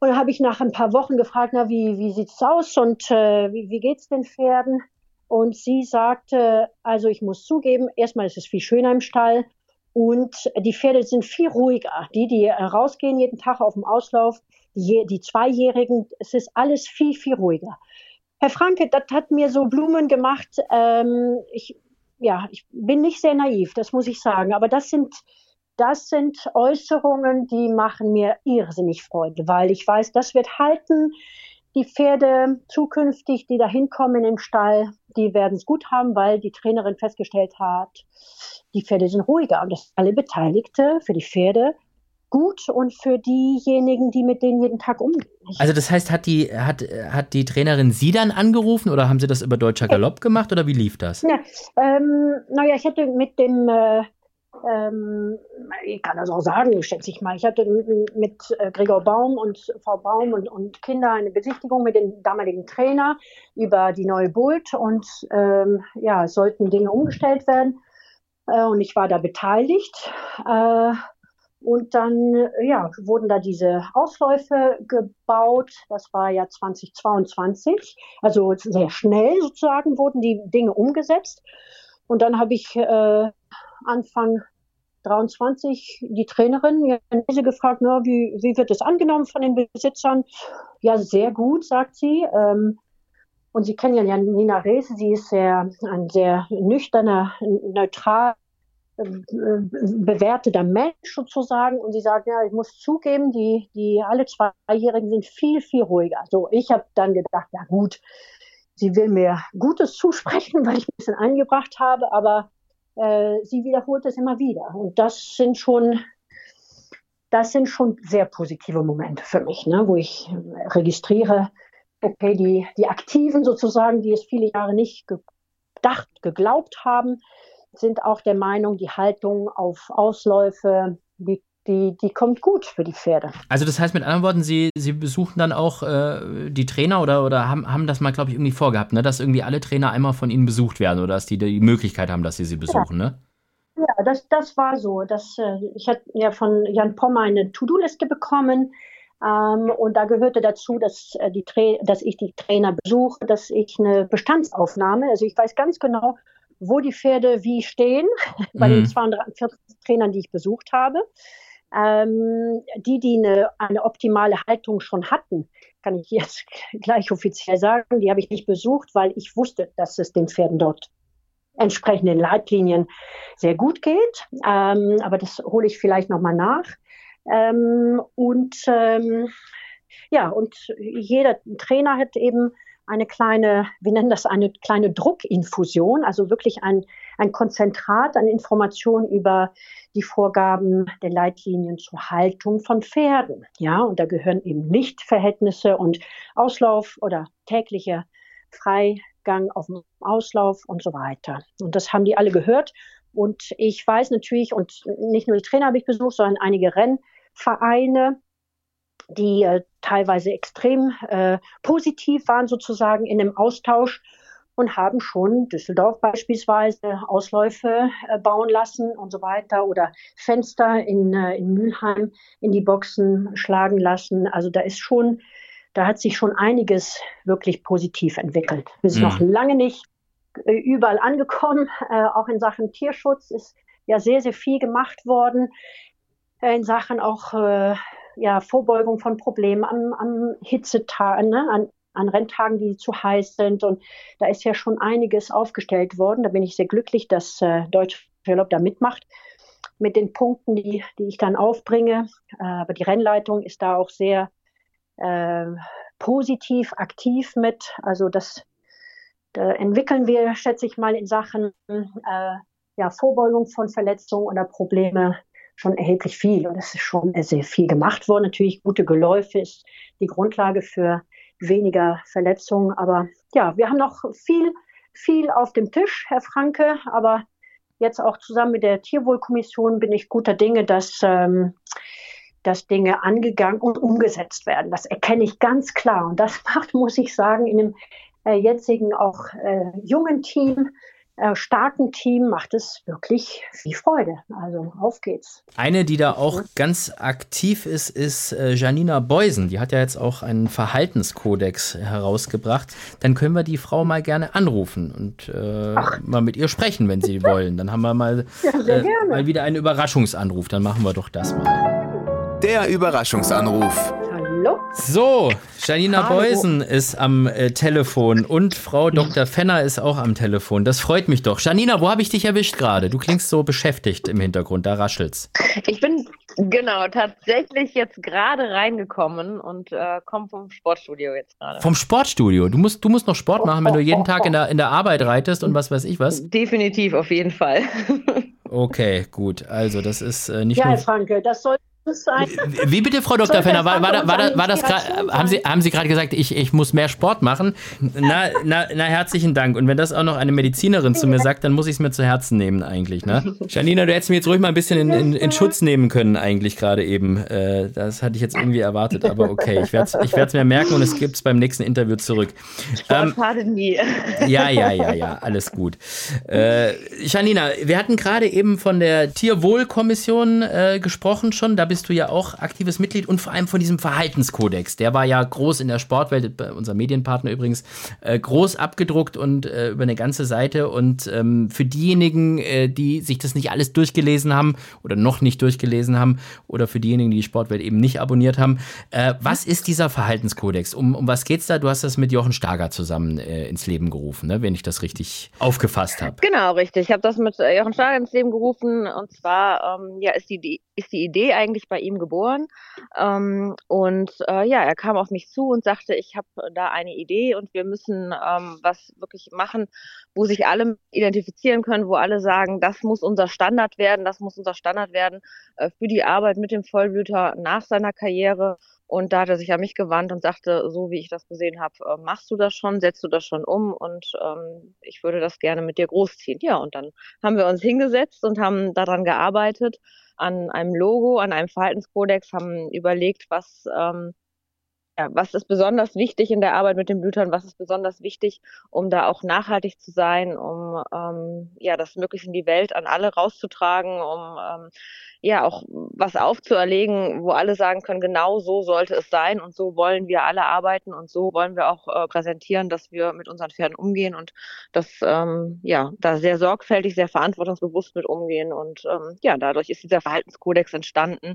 Und da habe ich nach ein paar Wochen gefragt, na, wie, wie sieht's aus und äh, wie, wie geht's den Pferden? Und sie sagte, also ich muss zugeben, erstmal ist es viel schöner im Stall und die Pferde sind viel ruhiger. Die, die rausgehen jeden Tag auf dem Auslauf, die, die Zweijährigen, es ist alles viel, viel ruhiger. Herr Franke, das hat mir so Blumen gemacht. Ähm, ich, ja, ich bin nicht sehr naiv, das muss ich sagen. Aber das sind, das sind Äußerungen, die machen mir irrsinnig Freude, weil ich weiß, das wird halten. Die Pferde zukünftig, die da hinkommen im Stall, die werden es gut haben, weil die Trainerin festgestellt hat, die Pferde sind ruhiger und dass alle Beteiligte für die Pferde gut und für diejenigen, die mit denen jeden Tag umgehen. Also das heißt, hat die, hat, hat die Trainerin Sie dann angerufen oder haben Sie das über Deutscher Galopp gemacht oder wie lief das? Ja, ähm, naja, ich hatte mit dem, äh, ähm, ich kann das auch sagen, schätze ich mal, ich hatte mit äh, Gregor Baum und Frau Baum und, und Kinder eine Besichtigung mit dem damaligen Trainer über die neue Bult und ähm, ja, es sollten Dinge umgestellt werden. Äh, und ich war da beteiligt. Äh, und dann ja, wurden da diese Ausläufe gebaut. Das war ja 2022. Also sehr schnell sozusagen wurden die Dinge umgesetzt. Und dann habe ich äh, Anfang 23 die Trainerin Janese gefragt, na, wie, wie wird es angenommen von den Besitzern? Ja, sehr gut, sagt sie. Ähm, Und Sie kennen ja Nina Reese, sie ist sehr, ein sehr nüchterner, neutral äh, bewerteter Mensch sozusagen. Und sie sagt, ja, ich muss zugeben, die, die alle Zweijährigen sind viel, viel ruhiger. So, ich habe dann gedacht, ja gut, sie will mir Gutes zusprechen, weil ich ein bisschen eingebracht habe, aber äh, sie wiederholt es immer wieder. Und das sind schon, das sind schon sehr positive Momente für mich, ne, wo ich registriere, okay, die, die Aktiven sozusagen, die es viele Jahre nicht gedacht, geglaubt haben, sind auch der Meinung, die Haltung auf Ausläufe, die die, die kommt gut für die Pferde. Also das heißt mit anderen Worten, Sie, Sie besuchen dann auch äh, die Trainer oder, oder haben, haben das mal, glaube ich, irgendwie vorgehabt, ne? dass irgendwie alle Trainer einmal von Ihnen besucht werden oder dass die die Möglichkeit haben, dass Sie sie besuchen, ja. ne? Ja, das, das war so. Das, äh, ich hatte ja von Jan Pommer eine To-Do-Liste bekommen. Ähm, und da gehörte dazu, dass, äh, die dass ich die Trainer besuche, dass ich eine Bestandsaufnahme, also ich weiß ganz genau, wo die Pferde wie stehen, bei mhm. den 240 Trainern, die ich besucht habe. Ähm, die, die eine, eine optimale Haltung schon hatten, kann ich jetzt gleich offiziell sagen, die habe ich nicht besucht, weil ich wusste, dass es den Pferden dort entsprechenden Leitlinien sehr gut geht. Ähm, aber das hole ich vielleicht nochmal nach. Ähm, und ähm, ja, und jeder Trainer hat eben eine kleine, wir nennen das eine kleine Druckinfusion, also wirklich ein, ein Konzentrat an Informationen über die Vorgaben der Leitlinien zur Haltung von Pferden. Ja, und da gehören eben Lichtverhältnisse und Auslauf oder tägliche Freigang auf dem Auslauf und so weiter. Und das haben die alle gehört. Und ich weiß natürlich, und nicht nur die Trainer habe ich besucht, sondern einige Rennvereine, die äh, teilweise extrem äh, positiv waren sozusagen in dem Austausch und haben schon Düsseldorf beispielsweise Ausläufe äh, bauen lassen und so weiter oder Fenster in, äh, in Mülheim in die Boxen schlagen lassen. Also da ist schon, da hat sich schon einiges wirklich positiv entwickelt. Wir sind mhm. noch lange nicht äh, überall angekommen. Äh, auch in Sachen Tierschutz ist ja sehr, sehr viel gemacht worden. in Sachen auch ja, Vorbeugung von Problemen am, am Hitzetag, ne, an, an Renntagen, die zu heiß sind. Und da ist ja schon einiges aufgestellt worden. Da bin ich sehr glücklich, dass äh, Deutsche Urlaub da mitmacht mit den Punkten, die, die ich dann aufbringe. Äh, aber die Rennleitung ist da auch sehr äh, positiv, aktiv mit. Also das da entwickeln wir, schätze ich mal, in Sachen äh, ja, Vorbeugung von Verletzungen oder Probleme schon erheblich viel. Und es ist schon sehr viel gemacht worden. Natürlich gute Geläufe ist die Grundlage für weniger Verletzungen. Aber ja, wir haben noch viel, viel auf dem Tisch, Herr Franke. Aber jetzt auch zusammen mit der Tierwohlkommission bin ich guter Dinge, dass, ähm, dass Dinge angegangen und umgesetzt werden. Das erkenne ich ganz klar. Und das macht, muss ich sagen, in dem äh, jetzigen auch äh, jungen Team äh, starken Team macht es wirklich viel Freude. Also auf geht's. Eine, die da auch ganz aktiv ist, ist äh, Janina Beusen. Die hat ja jetzt auch einen Verhaltenskodex herausgebracht. Dann können wir die Frau mal gerne anrufen und äh, mal mit ihr sprechen, wenn Sie wollen. Dann haben wir mal, ja, äh, mal wieder einen Überraschungsanruf. Dann machen wir doch das mal. Der Überraschungsanruf. Hallo? So, Janina Hallo. Beusen ist am äh, Telefon und Frau Dr. Fenner ist auch am Telefon. Das freut mich doch. Janina, wo habe ich dich erwischt gerade? Du klingst so beschäftigt im Hintergrund, da raschelt's. Ich bin genau tatsächlich jetzt gerade reingekommen und äh, komme vom Sportstudio jetzt gerade. Vom Sportstudio? Du musst, du musst noch Sport machen, wenn du jeden Tag in der, in der Arbeit reitest und was weiß ich was? Definitiv, auf jeden Fall. Okay, gut. Also das ist äh, nicht ja, nur... Ja, Franke, das soll wie bitte, Frau Dr. Fenner? War, war, war, war, das haben Sie, haben Sie gerade gesagt, ich, ich muss mehr Sport machen? Na, na, na, herzlichen Dank. Und wenn das auch noch eine Medizinerin zu mir sagt, dann muss ich es mir zu Herzen nehmen eigentlich. Ne? Janina, du hättest mir jetzt ruhig mal ein bisschen in, in, in Schutz nehmen können eigentlich gerade eben. Äh, das hatte ich jetzt irgendwie erwartet, aber okay. Ich werde es ich mir merken und es gibt es beim nächsten Interview zurück. Ähm, nie. Ja, ja, ja, ja, alles gut. Äh, Janina, wir hatten gerade eben von der Tierwohlkommission äh, gesprochen schon. Da bist bist du ja auch aktives Mitglied und vor allem von diesem Verhaltenskodex. Der war ja groß in der Sportwelt, unser Medienpartner übrigens, äh, groß abgedruckt und äh, über eine ganze Seite. Und ähm, für diejenigen, äh, die sich das nicht alles durchgelesen haben oder noch nicht durchgelesen haben oder für diejenigen, die die Sportwelt eben nicht abonniert haben, äh, was ist dieser Verhaltenskodex? Um, um was geht's da? Du hast das mit Jochen Starger zusammen äh, ins Leben gerufen, ne? wenn ich das richtig aufgefasst habe. Genau, richtig. Ich habe das mit äh, Jochen Starger ins Leben gerufen und zwar ähm, ja, ist die, ist die Idee eigentlich bei ihm geboren. Ähm, und äh, ja, er kam auf mich zu und sagte, ich habe da eine Idee und wir müssen ähm, was wirklich machen, wo sich alle identifizieren können, wo alle sagen, das muss unser Standard werden, das muss unser Standard werden äh, für die Arbeit mit dem Vollblüter nach seiner Karriere. Und da hat er sich an mich gewandt und sagte, so wie ich das gesehen habe, äh, machst du das schon, setzt du das schon um und ähm, ich würde das gerne mit dir großziehen. Ja, und dann haben wir uns hingesetzt und haben daran gearbeitet, an einem Logo, an einem Verhaltenskodex, haben überlegt, was ähm, ja, was ist besonders wichtig in der Arbeit mit den Blütern, was ist besonders wichtig, um da auch nachhaltig zu sein, um ähm, ja das möglichst in die Welt an alle rauszutragen, um ähm, ja auch was aufzuerlegen, wo alle sagen können, genau so sollte es sein und so wollen wir alle arbeiten und so wollen wir auch äh, präsentieren, dass wir mit unseren Pferden umgehen und das ähm, ja da sehr sorgfältig, sehr verantwortungsbewusst mit umgehen und ähm, ja dadurch ist dieser Verhaltenskodex entstanden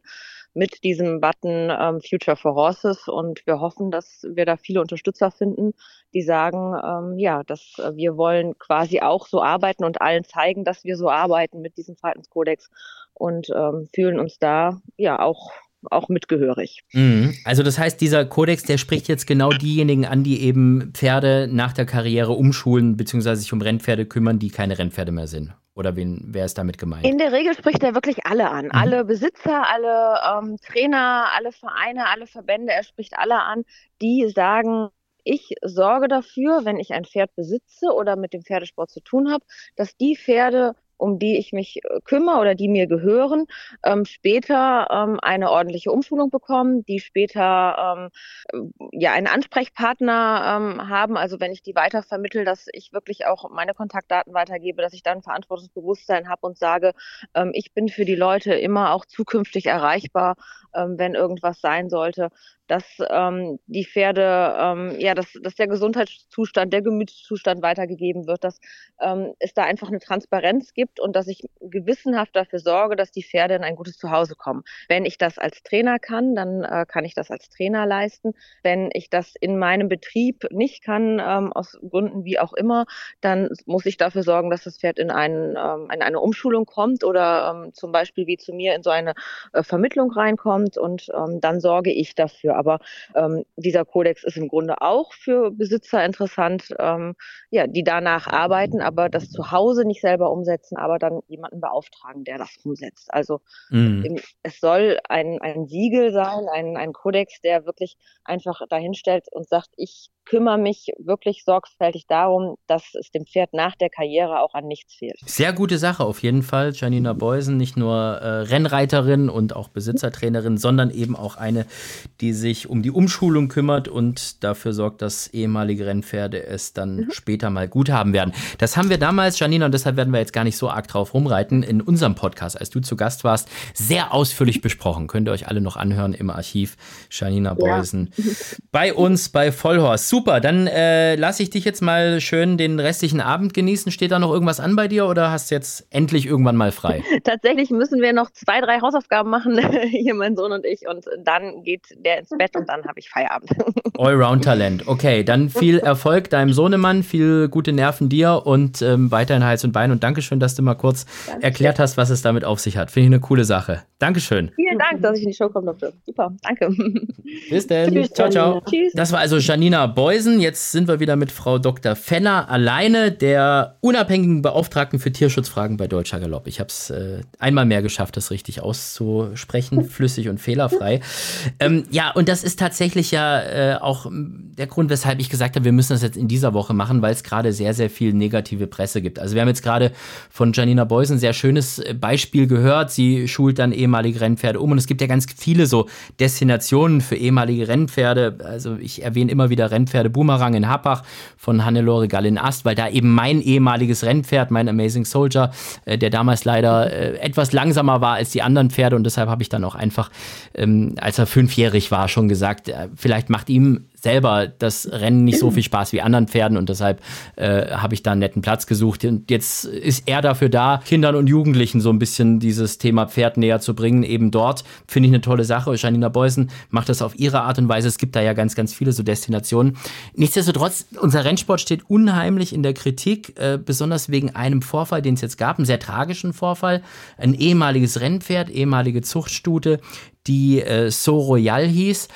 mit diesem Button ähm, Future for Horses und wir hoffen, dass wir da viele Unterstützer finden, die sagen, ähm, ja, dass wir wollen quasi auch so arbeiten und allen zeigen, dass wir so arbeiten mit diesem Verhaltenskodex und ähm, fühlen uns da ja auch auch mitgehörig. Mhm. Also das heißt, dieser Kodex, der spricht jetzt genau diejenigen an, die eben Pferde nach der Karriere umschulen bzw. sich um Rennpferde kümmern, die keine Rennpferde mehr sind. Oder wen, wer ist damit gemeint? In der Regel spricht er wirklich alle an. Mhm. Alle Besitzer, alle ähm, Trainer, alle Vereine, alle Verbände. Er spricht alle an, die sagen, ich sorge dafür, wenn ich ein Pferd besitze oder mit dem Pferdesport zu tun habe, dass die Pferde um die ich mich äh, kümmere oder die mir gehören, ähm, später ähm, eine ordentliche Umschulung bekommen, die später ähm, ja einen Ansprechpartner ähm, haben. Also wenn ich die weitervermittel, dass ich wirklich auch meine Kontaktdaten weitergebe, dass ich dann Verantwortungsbewusstsein habe und sage, ähm, ich bin für die Leute immer auch zukünftig erreichbar, ähm, wenn irgendwas sein sollte dass ähm, die Pferde, ähm, ja, dass, dass der Gesundheitszustand, der Gemütszustand weitergegeben wird, dass ähm, es da einfach eine Transparenz gibt und dass ich gewissenhaft dafür sorge, dass die Pferde in ein gutes Zuhause kommen. Wenn ich das als Trainer kann, dann äh, kann ich das als Trainer leisten. Wenn ich das in meinem Betrieb nicht kann, ähm, aus Gründen wie auch immer, dann muss ich dafür sorgen, dass das Pferd in, einen, ähm, in eine Umschulung kommt oder ähm, zum Beispiel wie zu mir in so eine äh, Vermittlung reinkommt und ähm, dann sorge ich dafür aber ähm, dieser Kodex ist im Grunde auch für Besitzer interessant, ähm, ja, die danach arbeiten, aber das zu Hause nicht selber umsetzen, aber dann jemanden beauftragen, der das umsetzt. Also mhm. es soll ein, ein Siegel sein, ein, ein Kodex, der wirklich einfach dahinstellt und sagt, ich kümmere mich wirklich sorgfältig darum, dass es dem Pferd nach der Karriere auch an nichts fehlt. Sehr gute Sache auf jeden Fall. Janina Beusen, nicht nur äh, Rennreiterin und auch Besitzertrainerin, sondern eben auch eine, die sich um die Umschulung kümmert und dafür sorgt, dass ehemalige Rennpferde es dann mhm. später mal gut haben werden. Das haben wir damals, Janina, und deshalb werden wir jetzt gar nicht so arg drauf rumreiten, in unserem Podcast, als du zu Gast warst, sehr ausführlich besprochen. Könnt ihr euch alle noch anhören im Archiv. Janina Beusen. Ja. Bei uns bei Vollhorst super. Dann äh, lasse ich dich jetzt mal schön den restlichen Abend genießen. Steht da noch irgendwas an bei dir oder hast du jetzt endlich irgendwann mal frei? Tatsächlich müssen wir noch zwei, drei Hausaufgaben machen, hier mein Sohn und ich. Und dann geht der ins Bett und dann habe ich Feierabend. Allround-Talent. Okay, dann viel Erfolg deinem Sohnemann, viel gute Nerven dir und ähm, weiterhin Hals und Bein. Und Dankeschön, dass du mal kurz Danke. erklärt hast, was es damit auf sich hat. Finde ich eine coole Sache. Dankeschön. Vielen Dank, dass ich in die Show kommen durfte. Super, danke. Bis dann. Ciao, ciao. Tschüss. Das war also Janina Beusen. Jetzt sind wir wieder mit Frau Dr. Fenner alleine, der unabhängigen Beauftragten für Tierschutzfragen bei Deutscher Galopp. Ich habe es äh, einmal mehr geschafft, das richtig auszusprechen, flüssig und fehlerfrei. Ähm, ja, und das ist tatsächlich ja äh, auch der Grund, weshalb ich gesagt habe, wir müssen das jetzt in dieser Woche machen, weil es gerade sehr, sehr viel negative Presse gibt. Also wir haben jetzt gerade von Janina Beusen ein sehr schönes Beispiel gehört. Sie schult dann ehemalige Rennpferde um und es gibt ja ganz viele so Destinationen für ehemalige Rennpferde. Also ich erwähne immer wieder Rennpferde Boomerang in Happach von Hannelore Gallin Ast, weil da eben mein ehemaliges Rennpferd, mein Amazing Soldier, äh, der damals leider äh, etwas langsamer war als die anderen Pferde und deshalb habe ich dann auch einfach, ähm, als er fünfjährig war, schon gesagt, äh, vielleicht macht ihm selber das Rennen nicht so viel Spaß wie anderen Pferden und deshalb äh, habe ich da einen netten Platz gesucht. Und jetzt ist er dafür da, Kindern und Jugendlichen so ein bisschen dieses Thema Pferd näher zu bringen. Eben dort finde ich eine tolle Sache. Janina Beusen macht das auf ihre Art und Weise. Es gibt da ja ganz, ganz viele so Destinationen. Nichtsdestotrotz, unser Rennsport steht unheimlich in der Kritik, äh, besonders wegen einem Vorfall, den es jetzt gab, einen sehr tragischen Vorfall. Ein ehemaliges Rennpferd, ehemalige Zuchtstute, die äh, So Royal hieß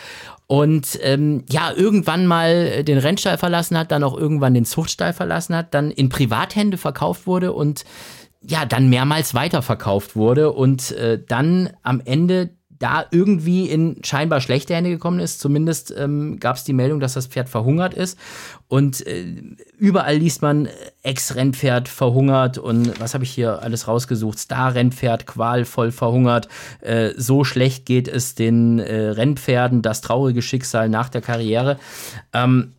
und ähm, ja, irgendwann mal den Rennstall verlassen hat, dann auch irgendwann den Zuchtstall verlassen hat, dann in Privathände verkauft wurde und ja, dann mehrmals weiterverkauft wurde und äh, dann am Ende da irgendwie in scheinbar schlechte Hände gekommen ist. Zumindest ähm, gab es die Meldung, dass das Pferd verhungert ist. Und äh, überall liest man äh, Ex-Rennpferd verhungert und was habe ich hier alles rausgesucht? Star-Rennpferd qualvoll verhungert. Äh, so schlecht geht es den äh, Rennpferden, das traurige Schicksal nach der Karriere. Ähm,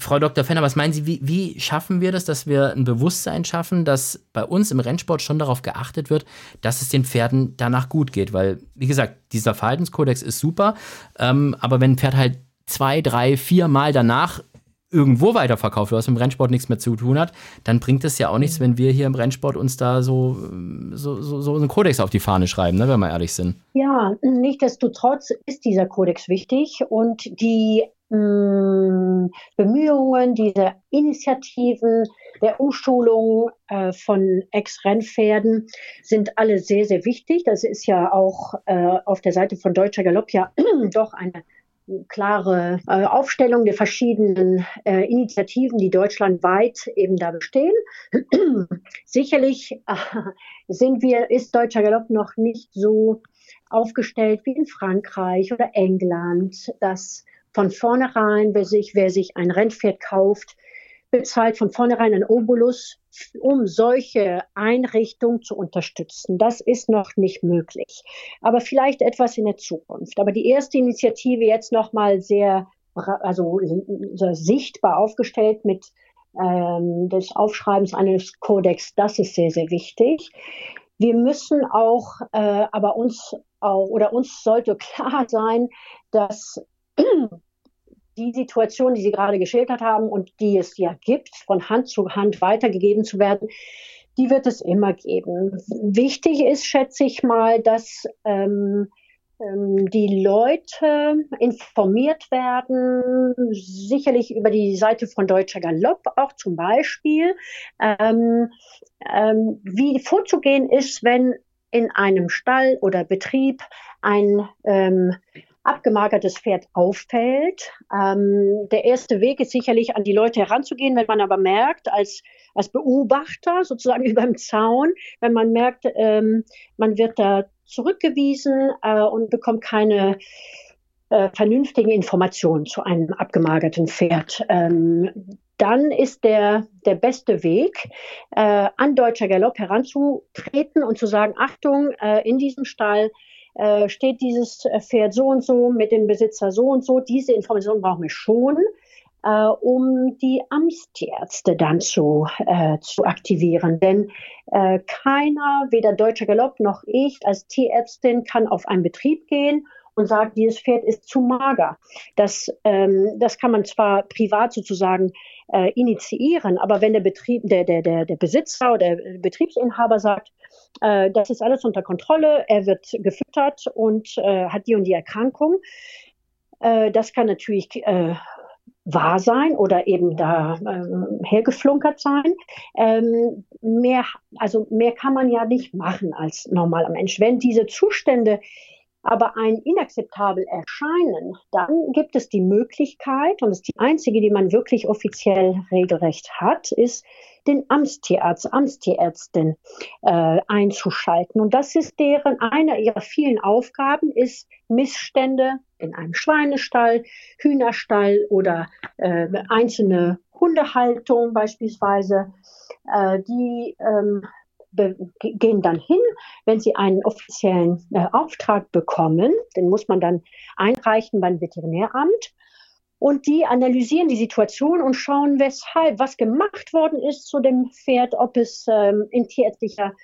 Frau Dr. Fenner, was meinen Sie, wie, wie, schaffen wir das, dass wir ein Bewusstsein schaffen, dass bei uns im Rennsport schon darauf geachtet wird, dass es den Pferden danach gut geht? Weil, wie gesagt, dieser Verhaltenskodex ist super, ähm, aber wenn ein Pferd halt zwei, drei, vier Mal danach irgendwo weiterverkauft, was mit dem Rennsport nichts mehr zu tun hat, dann bringt es ja auch nichts, wenn wir hier im Rennsport uns da so, so, so, so einen Kodex auf die Fahne schreiben, ne, wenn wir ehrlich sind. Ja, nichtsdestotrotz ist dieser Kodex wichtig und die Bemühungen, diese Initiativen der Umschulung äh, von Ex-Rennpferden sind alle sehr, sehr wichtig. Das ist ja auch äh, auf der Seite von Deutscher Galopp ja doch eine klare äh, Aufstellung der verschiedenen äh, Initiativen, die deutschlandweit eben da bestehen. Sicherlich äh, sind wir, ist Deutscher Galopp noch nicht so aufgestellt wie in Frankreich oder England, dass von vornherein, wer sich, wer sich ein Rennpferd kauft, bezahlt von vornherein ein Obolus, um solche Einrichtungen zu unterstützen. Das ist noch nicht möglich. Aber vielleicht etwas in der Zukunft. Aber die erste Initiative jetzt nochmal sehr, also sehr sichtbar aufgestellt mit ähm, des Aufschreibens eines Kodex, das ist sehr, sehr wichtig. Wir müssen auch, äh, aber uns auch, oder uns sollte klar sein, dass die Situation, die Sie gerade geschildert haben und die es ja gibt, von Hand zu Hand weitergegeben zu werden, die wird es immer geben. Wichtig ist, schätze ich mal, dass ähm, ähm, die Leute informiert werden, sicherlich über die Seite von Deutscher Galopp auch zum Beispiel, ähm, ähm, wie vorzugehen ist, wenn in einem Stall oder Betrieb ein ähm, abgemagertes Pferd auffällt. Ähm, der erste Weg ist sicherlich, an die Leute heranzugehen, wenn man aber merkt, als, als Beobachter sozusagen über dem Zaun, wenn man merkt, ähm, man wird da zurückgewiesen äh, und bekommt keine äh, vernünftigen Informationen zu einem abgemagerten Pferd. Ähm, dann ist der, der beste Weg, äh, an Deutscher Galopp heranzutreten und zu sagen, Achtung, äh, in diesem Stall äh, steht dieses Pferd so und so mit dem Besitzer so und so. Diese Information brauchen wir schon, äh, um die Amtsärzte dann zu, äh, zu aktivieren. Denn äh, keiner, weder Deutscher Galopp noch ich als Tierärztin, kann auf einen Betrieb gehen und sagt, dieses Pferd ist zu mager. Das, ähm, das kann man zwar privat sozusagen äh, initiieren, aber wenn der Betrieb, der, der, der, der Besitzer oder der Betriebsinhaber sagt, äh, das ist alles unter Kontrolle, er wird gefüttert und äh, hat die und die Erkrankung. Äh, das kann natürlich äh, wahr sein oder eben da ähm, hergeflunkert sein. Ähm, mehr, also mehr kann man ja nicht machen als normaler Mensch. Wenn diese Zustände aber ein inakzeptabel erscheinen, dann gibt es die Möglichkeit, und das ist die einzige, die man wirklich offiziell regelrecht hat, ist, den Amtstierarzt, Amtstierärztin äh, einzuschalten. Und das ist deren, einer ihrer vielen Aufgaben ist, Missstände in einem Schweinestall, Hühnerstall oder äh, einzelne Hundehaltung beispielsweise, äh, die ähm, gehen dann hin, wenn sie einen offiziellen äh, Auftrag bekommen, den muss man dann einreichen beim Veterinäramt. Und die analysieren die Situation und schauen, weshalb, was gemacht worden ist zu dem Pferd, ob es ähm, in tierärztlicher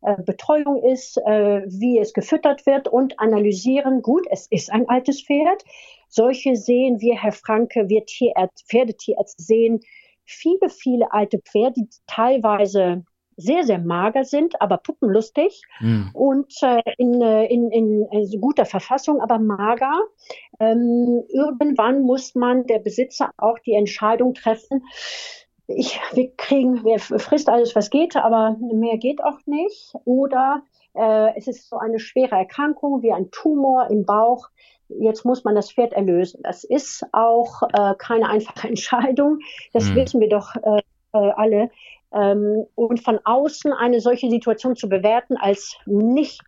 äh, Betreuung ist, äh, wie es gefüttert wird und analysieren, gut, es ist ein altes Pferd. Solche sehen wir, Herr Franke, wir Tierärzt, Pferdetierärzte sehen viele, viele alte Pferde, die teilweise sehr, sehr mager sind, aber puppenlustig mhm. und äh, in, äh, in, in, in guter Verfassung, aber mager. Ähm, irgendwann muss man, der Besitzer, auch die Entscheidung treffen, ich, wir kriegen, wir frisst alles, was geht, aber mehr geht auch nicht. Oder äh, es ist so eine schwere Erkrankung wie ein Tumor im Bauch. Jetzt muss man das Pferd erlösen. Das ist auch äh, keine einfache Entscheidung. Das mhm. wissen wir doch äh, äh alle. Ähm, und von außen eine solche Situation zu bewerten als nicht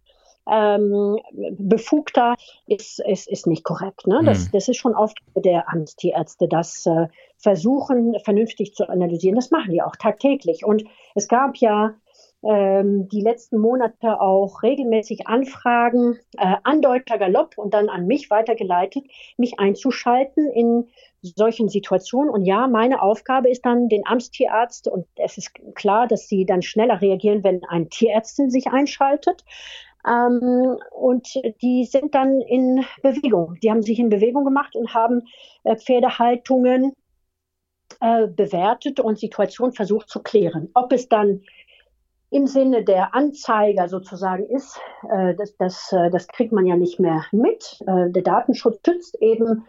ähm, befugter ist, ist, ist nicht korrekt. Ne? Das, mhm. das ist schon Aufgabe der Amtstierärzte, das äh, versuchen vernünftig zu analysieren. Das machen die auch tagtäglich. Und es gab ja ähm, die letzten Monate auch regelmäßig Anfragen äh, an Deutscher Galopp und dann an mich weitergeleitet, mich einzuschalten in solchen Situationen. Und ja, meine Aufgabe ist dann den Amtstierarzt, und es ist klar, dass sie dann schneller reagieren, wenn ein Tierärztin sich einschaltet. Ähm, und die sind dann in Bewegung. Die haben sich in Bewegung gemacht und haben äh, Pferdehaltungen äh, bewertet und Situationen versucht zu klären. Ob es dann im Sinne der Anzeiger sozusagen ist, äh, das, das, äh, das kriegt man ja nicht mehr mit. Äh, der Datenschutz schützt eben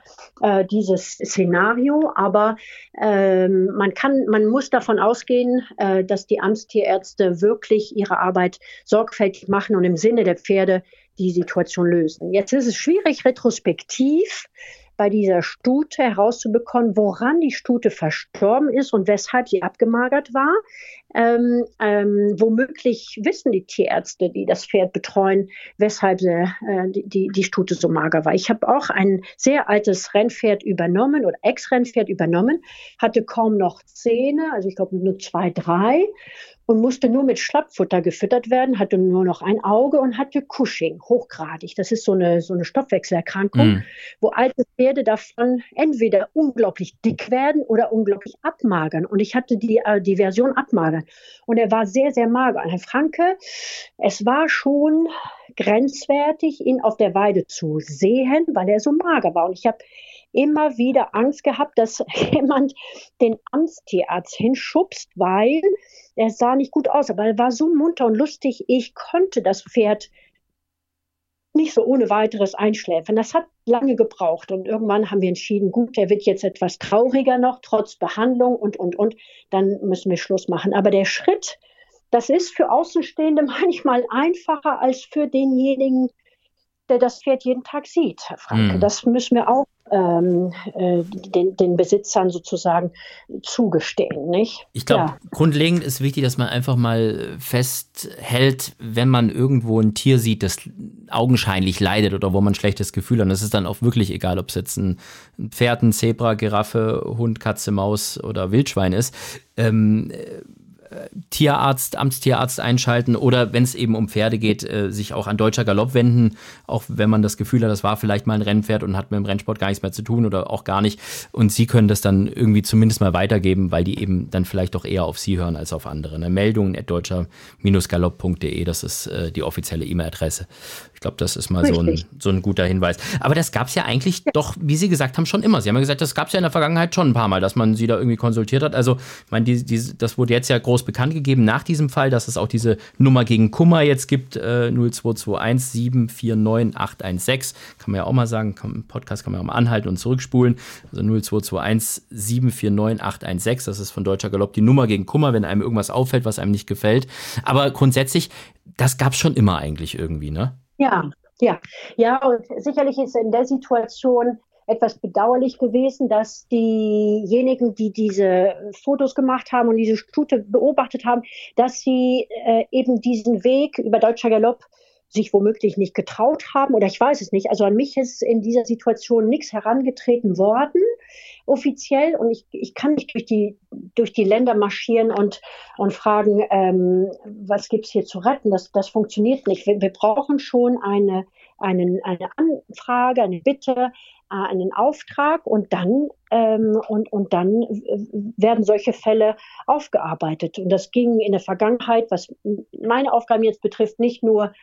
dieses Szenario, aber ähm, man kann, man muss davon ausgehen, dass die Amtstierärzte wirklich ihre Arbeit sorgfältig machen und im Sinne der Pferde die Situation lösen. Jetzt ist es schwierig, retrospektiv bei dieser Stute herauszubekommen, woran die Stute verstorben ist und weshalb sie abgemagert war. Ähm, ähm, womöglich wissen die Tierärzte, die das Pferd betreuen, weshalb äh, die, die Stute so mager war. Ich habe auch ein sehr altes Rennpferd übernommen oder Ex-Rennpferd übernommen, hatte kaum noch Zähne, also ich glaube nur zwei, drei und musste nur mit Schlappfutter gefüttert werden, hatte nur noch ein Auge und hatte Cushing, hochgradig. Das ist so eine, so eine Stoffwechselerkrankung, mm. wo alte Pferde davon entweder unglaublich dick werden oder unglaublich abmagern. Und ich hatte die, äh, die Version abmagern. Und er war sehr, sehr mager. Herr Franke, es war schon grenzwertig, ihn auf der Weide zu sehen, weil er so mager war. Und ich habe immer wieder Angst gehabt, dass jemand den Amtstierarzt hinschubst, weil er sah nicht gut aus, aber er war so munter und lustig. Ich konnte das Pferd nicht so ohne weiteres einschläfern. Das hat lange gebraucht und irgendwann haben wir entschieden, gut, er wird jetzt etwas trauriger noch, trotz Behandlung und, und, und, dann müssen wir Schluss machen. Aber der Schritt, das ist für Außenstehende manchmal einfacher als für denjenigen, der das Pferd jeden Tag sieht, Herr Franke. Mhm. Das müssen wir auch ähm, äh, den, den, Besitzern sozusagen zugestehen. Nicht? Ich glaube, ja. grundlegend ist wichtig, dass man einfach mal festhält, wenn man irgendwo ein Tier sieht, das augenscheinlich leidet oder wo man ein schlechtes Gefühl hat. Und das ist dann auch wirklich egal, ob es jetzt ein Pferd, ein Zebra, Giraffe, Hund, Katze, Maus oder Wildschwein ist. Ähm, Tierarzt, Amtstierarzt einschalten oder wenn es eben um Pferde geht, äh, sich auch an deutscher Galopp wenden, auch wenn man das Gefühl hat, das war vielleicht mal ein Rennpferd und hat mit dem Rennsport gar nichts mehr zu tun oder auch gar nicht. Und sie können das dann irgendwie zumindest mal weitergeben, weil die eben dann vielleicht doch eher auf sie hören als auf andere. Ne? Meldungen at deutscher-galopp.de, das ist äh, die offizielle E-Mail-Adresse. Ich glaube, das ist mal so ein, so ein guter Hinweis. Aber das gab es ja eigentlich ja. doch, wie Sie gesagt haben, schon immer. Sie haben ja gesagt, das gab es ja in der Vergangenheit schon ein paar Mal, dass man sie da irgendwie konsultiert hat. Also, ich meine, die, die, das wurde jetzt ja groß bekannt gegeben nach diesem Fall, dass es auch diese Nummer gegen Kummer jetzt gibt, äh, 0221 749 816. Kann man ja auch mal sagen, im Podcast kann man auch mal anhalten und zurückspulen. Also 0221 749 816, das ist von Deutscher Galopp die Nummer gegen Kummer, wenn einem irgendwas auffällt, was einem nicht gefällt. Aber grundsätzlich, das gab es schon immer eigentlich irgendwie, ne? Ja, ja, ja, und sicherlich ist in der Situation etwas bedauerlich gewesen, dass diejenigen, die diese Fotos gemacht haben und diese Stute beobachtet haben, dass sie äh, eben diesen Weg über Deutscher Galopp sich womöglich nicht getraut haben oder ich weiß es nicht. Also an mich ist in dieser Situation nichts herangetreten worden, offiziell. Und ich, ich kann nicht durch die, durch die Länder marschieren und, und fragen, ähm, was gibt's hier zu retten. Das, das funktioniert nicht. Wir, wir brauchen schon eine, einen, eine Anfrage, eine Bitte, äh, einen Auftrag und dann ähm, und, und dann werden solche Fälle aufgearbeitet. Und das ging in der Vergangenheit, was meine Aufgaben jetzt betrifft, nicht nur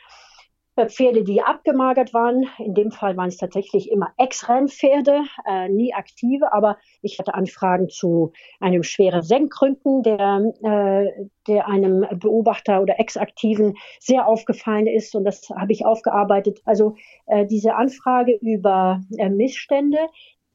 Pferde, die abgemagert waren. In dem Fall waren es tatsächlich immer Ex-Rennpferde, äh, nie aktive, aber ich hatte Anfragen zu einem schweren Senkrücken, der, äh, der einem Beobachter oder Ex-Aktiven sehr aufgefallen ist und das habe ich aufgearbeitet. Also äh, diese Anfrage über äh, Missstände,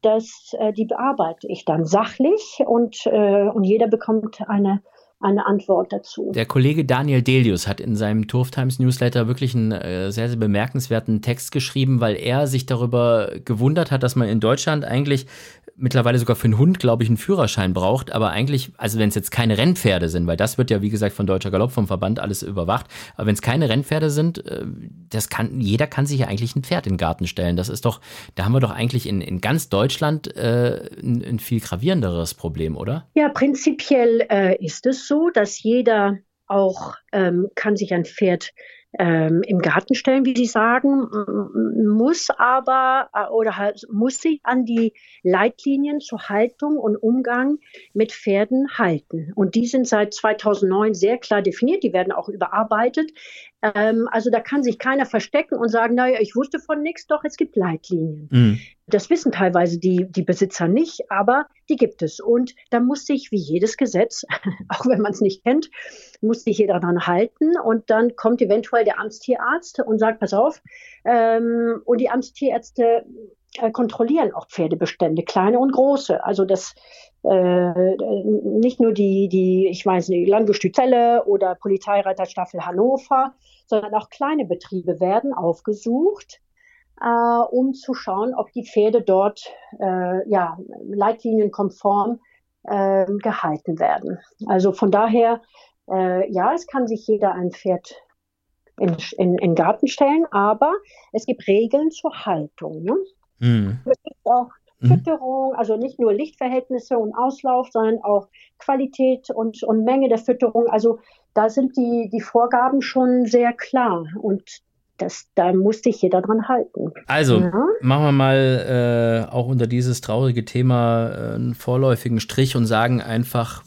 das, äh, die bearbeite ich dann sachlich und, äh, und jeder bekommt eine eine Antwort dazu. Der Kollege Daniel Delius hat in seinem Turf Times Newsletter wirklich einen äh, sehr, sehr bemerkenswerten Text geschrieben, weil er sich darüber gewundert hat, dass man in Deutschland eigentlich mittlerweile sogar für einen Hund, glaube ich, einen Führerschein braucht. Aber eigentlich, also wenn es jetzt keine Rennpferde sind, weil das wird ja, wie gesagt, von Deutscher Galopp vom Verband alles überwacht. Aber wenn es keine Rennpferde sind, äh, das kann, jeder kann sich ja eigentlich ein Pferd in den Garten stellen. Das ist doch, da haben wir doch eigentlich in, in ganz Deutschland äh, ein, ein viel gravierenderes Problem, oder? Ja, prinzipiell äh, ist es so, dass jeder auch ähm, kann sich ein Pferd ähm, im Garten stellen, wie Sie sagen, muss aber äh, oder halt, muss sich an die Leitlinien zur Haltung und Umgang mit Pferden halten. Und die sind seit 2009 sehr klar definiert. Die werden auch überarbeitet. Ähm, also da kann sich keiner verstecken und sagen, naja, ich wusste von nichts, doch es gibt Leitlinien. Mhm. Das wissen teilweise die, die Besitzer nicht, aber die gibt es. Und da muss sich wie jedes Gesetz, auch wenn man es nicht kennt, muss sich jeder daran halten. Und dann kommt eventuell der Amtstierarzt und sagt, pass auf, ähm, und die Amtstierärzte äh, kontrollieren auch Pferdebestände, kleine und große. Also das äh, nicht nur die, die, ich weiß nicht, Landgestützelle oder Polizeireiterstaffel Hannover, sondern auch kleine Betriebe werden aufgesucht, äh, um zu schauen, ob die Pferde dort äh, ja, leitlinienkonform äh, gehalten werden. Also von daher, äh, ja, es kann sich jeder ein Pferd in, in, in Garten stellen, aber es gibt Regeln zur Haltung. Ne? Mhm. Es gibt auch mhm. Fütterung, also nicht nur Lichtverhältnisse und Auslauf, sondern auch Qualität und, und Menge der Fütterung. Also da sind die, die Vorgaben schon sehr klar und das, da muss sich jeder dran halten. Also, ja. machen wir mal äh, auch unter dieses traurige Thema äh, einen vorläufigen Strich und sagen einfach,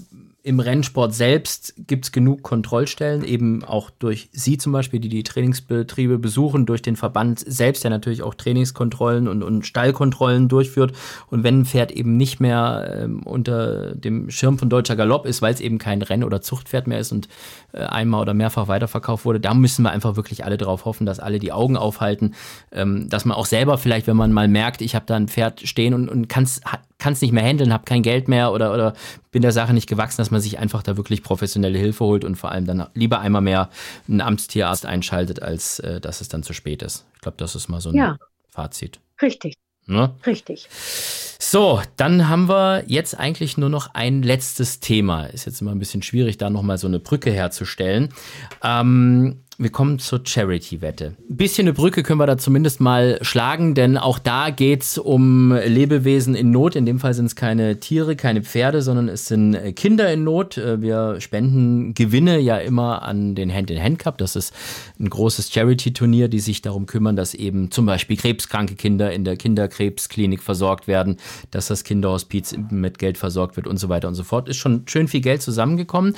im Rennsport selbst gibt es genug Kontrollstellen, eben auch durch Sie zum Beispiel, die die Trainingsbetriebe besuchen, durch den Verband selbst, der natürlich auch Trainingskontrollen und, und Stallkontrollen durchführt. Und wenn ein Pferd eben nicht mehr ähm, unter dem Schirm von Deutscher Galopp ist, weil es eben kein Renn- oder Zuchtpferd mehr ist und äh, einmal oder mehrfach weiterverkauft wurde, da müssen wir einfach wirklich alle darauf hoffen, dass alle die Augen aufhalten, ähm, dass man auch selber vielleicht, wenn man mal merkt, ich habe da ein Pferd stehen und, und kann es kann es nicht mehr handeln, habe kein Geld mehr oder, oder bin der Sache nicht gewachsen, dass man sich einfach da wirklich professionelle Hilfe holt und vor allem dann lieber einmal mehr einen Amtstierarzt einschaltet, als äh, dass es dann zu spät ist. Ich glaube, das ist mal so ein ja. Fazit. Richtig. Ne? Richtig. So, dann haben wir jetzt eigentlich nur noch ein letztes Thema. Ist jetzt immer ein bisschen schwierig, da nochmal so eine Brücke herzustellen. Ähm, wir kommen zur Charity-Wette. Ein bisschen eine Brücke können wir da zumindest mal schlagen, denn auch da geht es um Lebewesen in Not. In dem Fall sind es keine Tiere, keine Pferde, sondern es sind äh, Kinder in Not. Äh, wir spenden Gewinne ja immer an den Hand-in-Hand-Cup. Das ist ein großes Charity-Turnier, die sich darum kümmern, dass eben zum Beispiel krebskranke Kinder in der Kinderkrebsklinik versorgt werden, dass das Kinderhospiz mit Geld versorgt wird und so weiter und so fort. Ist schon schön viel Geld zusammengekommen.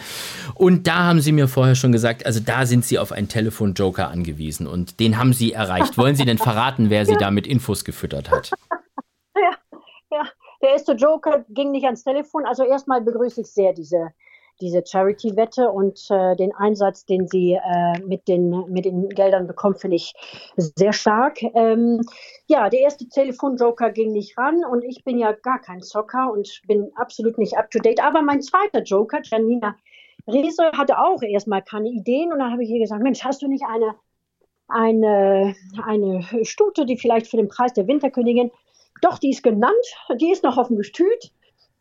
Und da haben Sie mir vorher schon gesagt, also da sind Sie auf ein einen Telefonjoker angewiesen und den haben Sie erreicht. Wollen Sie denn verraten, wer Sie ja. da mit Infos gefüttert hat? Ja, ja. Der erste Joker ging nicht ans Telefon. Also erstmal begrüße ich sehr diese, diese Charity-Wette und äh, den Einsatz, den sie äh, mit, den, mit den Geldern bekommt, finde ich sehr stark. Ähm, ja, der erste Telefonjoker ging nicht ran und ich bin ja gar kein Zocker und bin absolut nicht up to date. Aber mein zweiter Joker, Janina Riese hatte auch erstmal keine Ideen und dann habe ich ihr gesagt, Mensch, hast du nicht eine, eine, eine Stute, die vielleicht für den Preis der Winterkönigin, doch, die ist genannt, die ist noch auf dem Gestüt.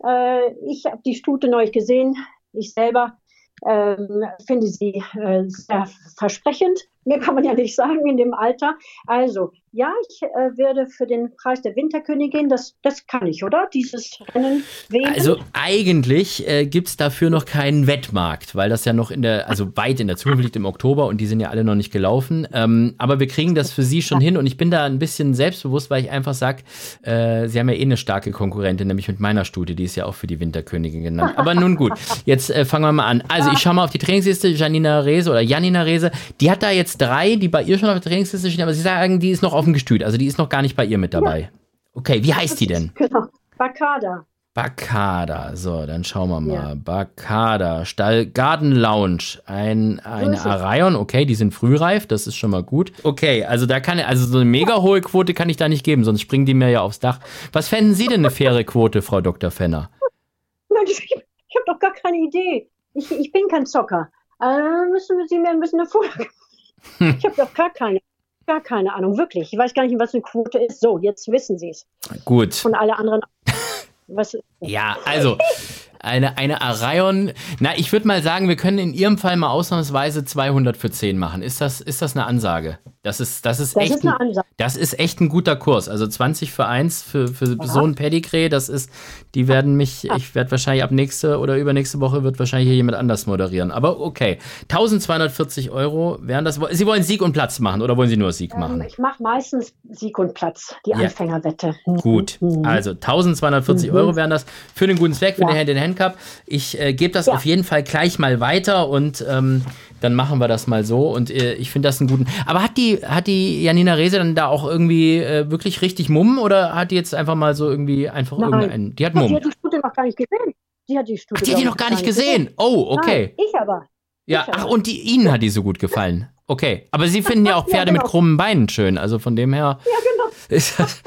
Äh, ich habe die Stute neu gesehen, ich selber ähm, finde sie äh, sehr versprechend Mehr kann man ja nicht sagen in dem Alter. Also, ja, ich äh, werde für den Preis der Winterkönigin, das, das kann ich, oder? Dieses Rennen wählen. Also eigentlich äh, gibt es dafür noch keinen Wettmarkt, weil das ja noch in der, also weit in der Zukunft liegt im Oktober und die sind ja alle noch nicht gelaufen. Ähm, aber wir kriegen das für Sie schon hin und ich bin da ein bisschen selbstbewusst, weil ich einfach sage, äh, Sie haben ja eh eine starke Konkurrentin, nämlich mit meiner Studie, die ist ja auch für die Winterkönigin genannt. Aber nun gut, jetzt äh, fangen wir mal an. Also ich schaue mal auf die Trainingsliste, Janina Rese oder Janina Rese, die hat da jetzt drei, die bei ihr schon auf der Trainingsliste stehen, aber Sie sagen, die ist noch auf dem Gestüt, also die ist noch gar nicht bei ihr mit dabei. Ja. Okay, wie heißt die denn? Genau, Bakada. Bakada, so, dann schauen wir mal. Ja. Bakada, Stall Garden Lounge, ein, eine so Arion, okay, die sind frühreif, das ist schon mal gut. Okay, also da kann, also so eine mega hohe Quote kann ich da nicht geben, sonst springen die mir ja aufs Dach. Was fänden Sie denn eine faire Quote, Frau Dr. Fenner? Ich, ich habe doch gar keine Idee. Ich, ich bin kein Zocker. Äh, müssen Sie mir ein bisschen eine Vorlage. Ich habe doch gar keine. Gar keine Ahnung, wirklich. Ich weiß gar nicht, was eine Quote ist. So, jetzt wissen Sie es. Gut. Von alle anderen. Was? Ja, also eine, eine Arion. Na, ich würde mal sagen, wir können in Ihrem Fall mal ausnahmsweise 200 für 10 machen. Ist das, ist das eine Ansage? Das ist, das ist, das echt, ist ein, das ist echt ein guter Kurs. Also 20 für 1 für, für so ein Pedigree, das ist, die werden mich, ich werde wahrscheinlich ab nächste oder übernächste Woche wird wahrscheinlich hier jemand anders moderieren. Aber okay, 1240 Euro wären das. Sie wollen Sieg und Platz machen oder wollen Sie nur Sieg ähm, machen? ich mache meistens Sieg und Platz, die ja. Anfängerwette. Gut, mhm. also 1240 mhm. Euro wären das für den guten Zweck, für ja. den Hand-in-Hand Cup. Ich äh, gebe das ja. auf jeden Fall gleich mal weiter und ähm, dann machen wir das mal so. Und äh, ich finde das einen guten. Aber hat die, hat die Janina Rese dann da auch irgendwie äh, wirklich richtig Mumm oder hat die jetzt einfach mal so irgendwie einfach Nein. irgendeinen. Die hat Mumm. Die hat die Studie noch gar nicht gesehen. Die hat die Studie Ach, die hat die noch gar nicht gesehen. gesehen. Oh, okay. Nein, ich aber. Ja, ich ach, aber. und die, Ihnen hat die so gut gefallen. Okay. Aber Sie finden ja auch Pferde ja, genau. mit krummen Beinen schön. Also von dem her. Ja, genau. Ist das,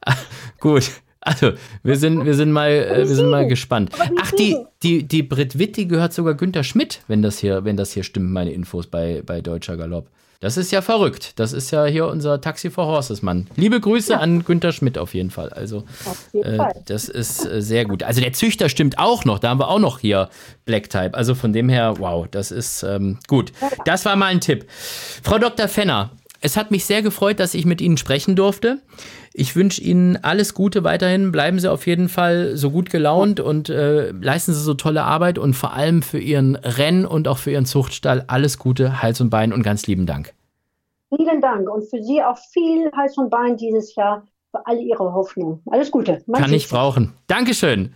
gut. Also, wir sind, wir sind mal, äh, wir sind mal gespannt. Ach, die, die, die Brit Witt, die gehört sogar Günter Schmidt, wenn das hier, wenn das hier stimmt, meine Infos bei, bei Deutscher Galopp. Das ist ja verrückt. Das ist ja hier unser Taxi for Horses Mann. Liebe Grüße ja. an Günter Schmidt auf jeden Fall. Also, jeden äh, Fall. das ist äh, sehr gut. Also, der Züchter stimmt auch noch. Da haben wir auch noch hier Black Type. Also, von dem her, wow, das ist ähm, gut. Das war mal ein Tipp. Frau Dr. Fenner, es hat mich sehr gefreut, dass ich mit Ihnen sprechen durfte. Ich wünsche Ihnen alles Gute weiterhin. Bleiben Sie auf jeden Fall so gut gelaunt und äh, leisten Sie so tolle Arbeit und vor allem für Ihren Renn und auch für Ihren Zuchtstall alles Gute, Hals und Bein und ganz lieben Dank. Vielen Dank und für Sie auch viel Hals und Bein dieses Jahr für all Ihre Hoffnung. Alles Gute. Man Kann ich brauchen. Dankeschön.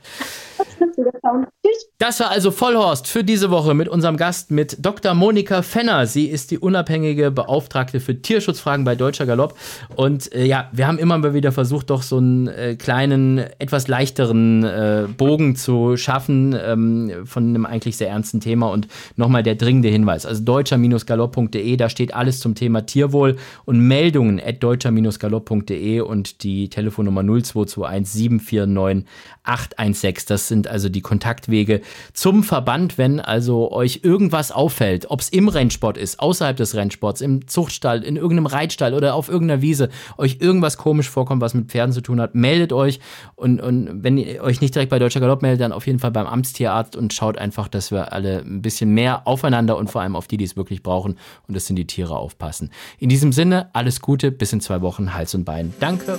Das war also Vollhorst für diese Woche mit unserem Gast, mit Dr. Monika Fenner. Sie ist die unabhängige Beauftragte für Tierschutzfragen bei Deutscher Galopp. Und äh, ja, wir haben immer mal wieder versucht, doch so einen äh, kleinen, etwas leichteren äh, Bogen zu schaffen ähm, von einem eigentlich sehr ernsten Thema. Und nochmal der dringende Hinweis: also deutscher-galopp.de, da steht alles zum Thema Tierwohl und Meldungen at deutscher-galopp.de und die Telefonnummer 0221 749 816. Das sind also die Kontaktwege zum Verband, wenn also euch irgendwas auffällt, ob es im Rennsport ist, außerhalb des Rennsports, im Zuchtstall, in irgendeinem Reitstall oder auf irgendeiner Wiese, euch irgendwas komisch vorkommt, was mit Pferden zu tun hat, meldet euch und, und wenn ihr euch nicht direkt bei Deutscher Galopp meldet, dann auf jeden Fall beim Amtstierarzt und schaut einfach, dass wir alle ein bisschen mehr aufeinander und vor allem auf die, die es wirklich brauchen und das sind die Tiere aufpassen. In diesem Sinne, alles Gute, bis in zwei Wochen, Hals und Bein. Danke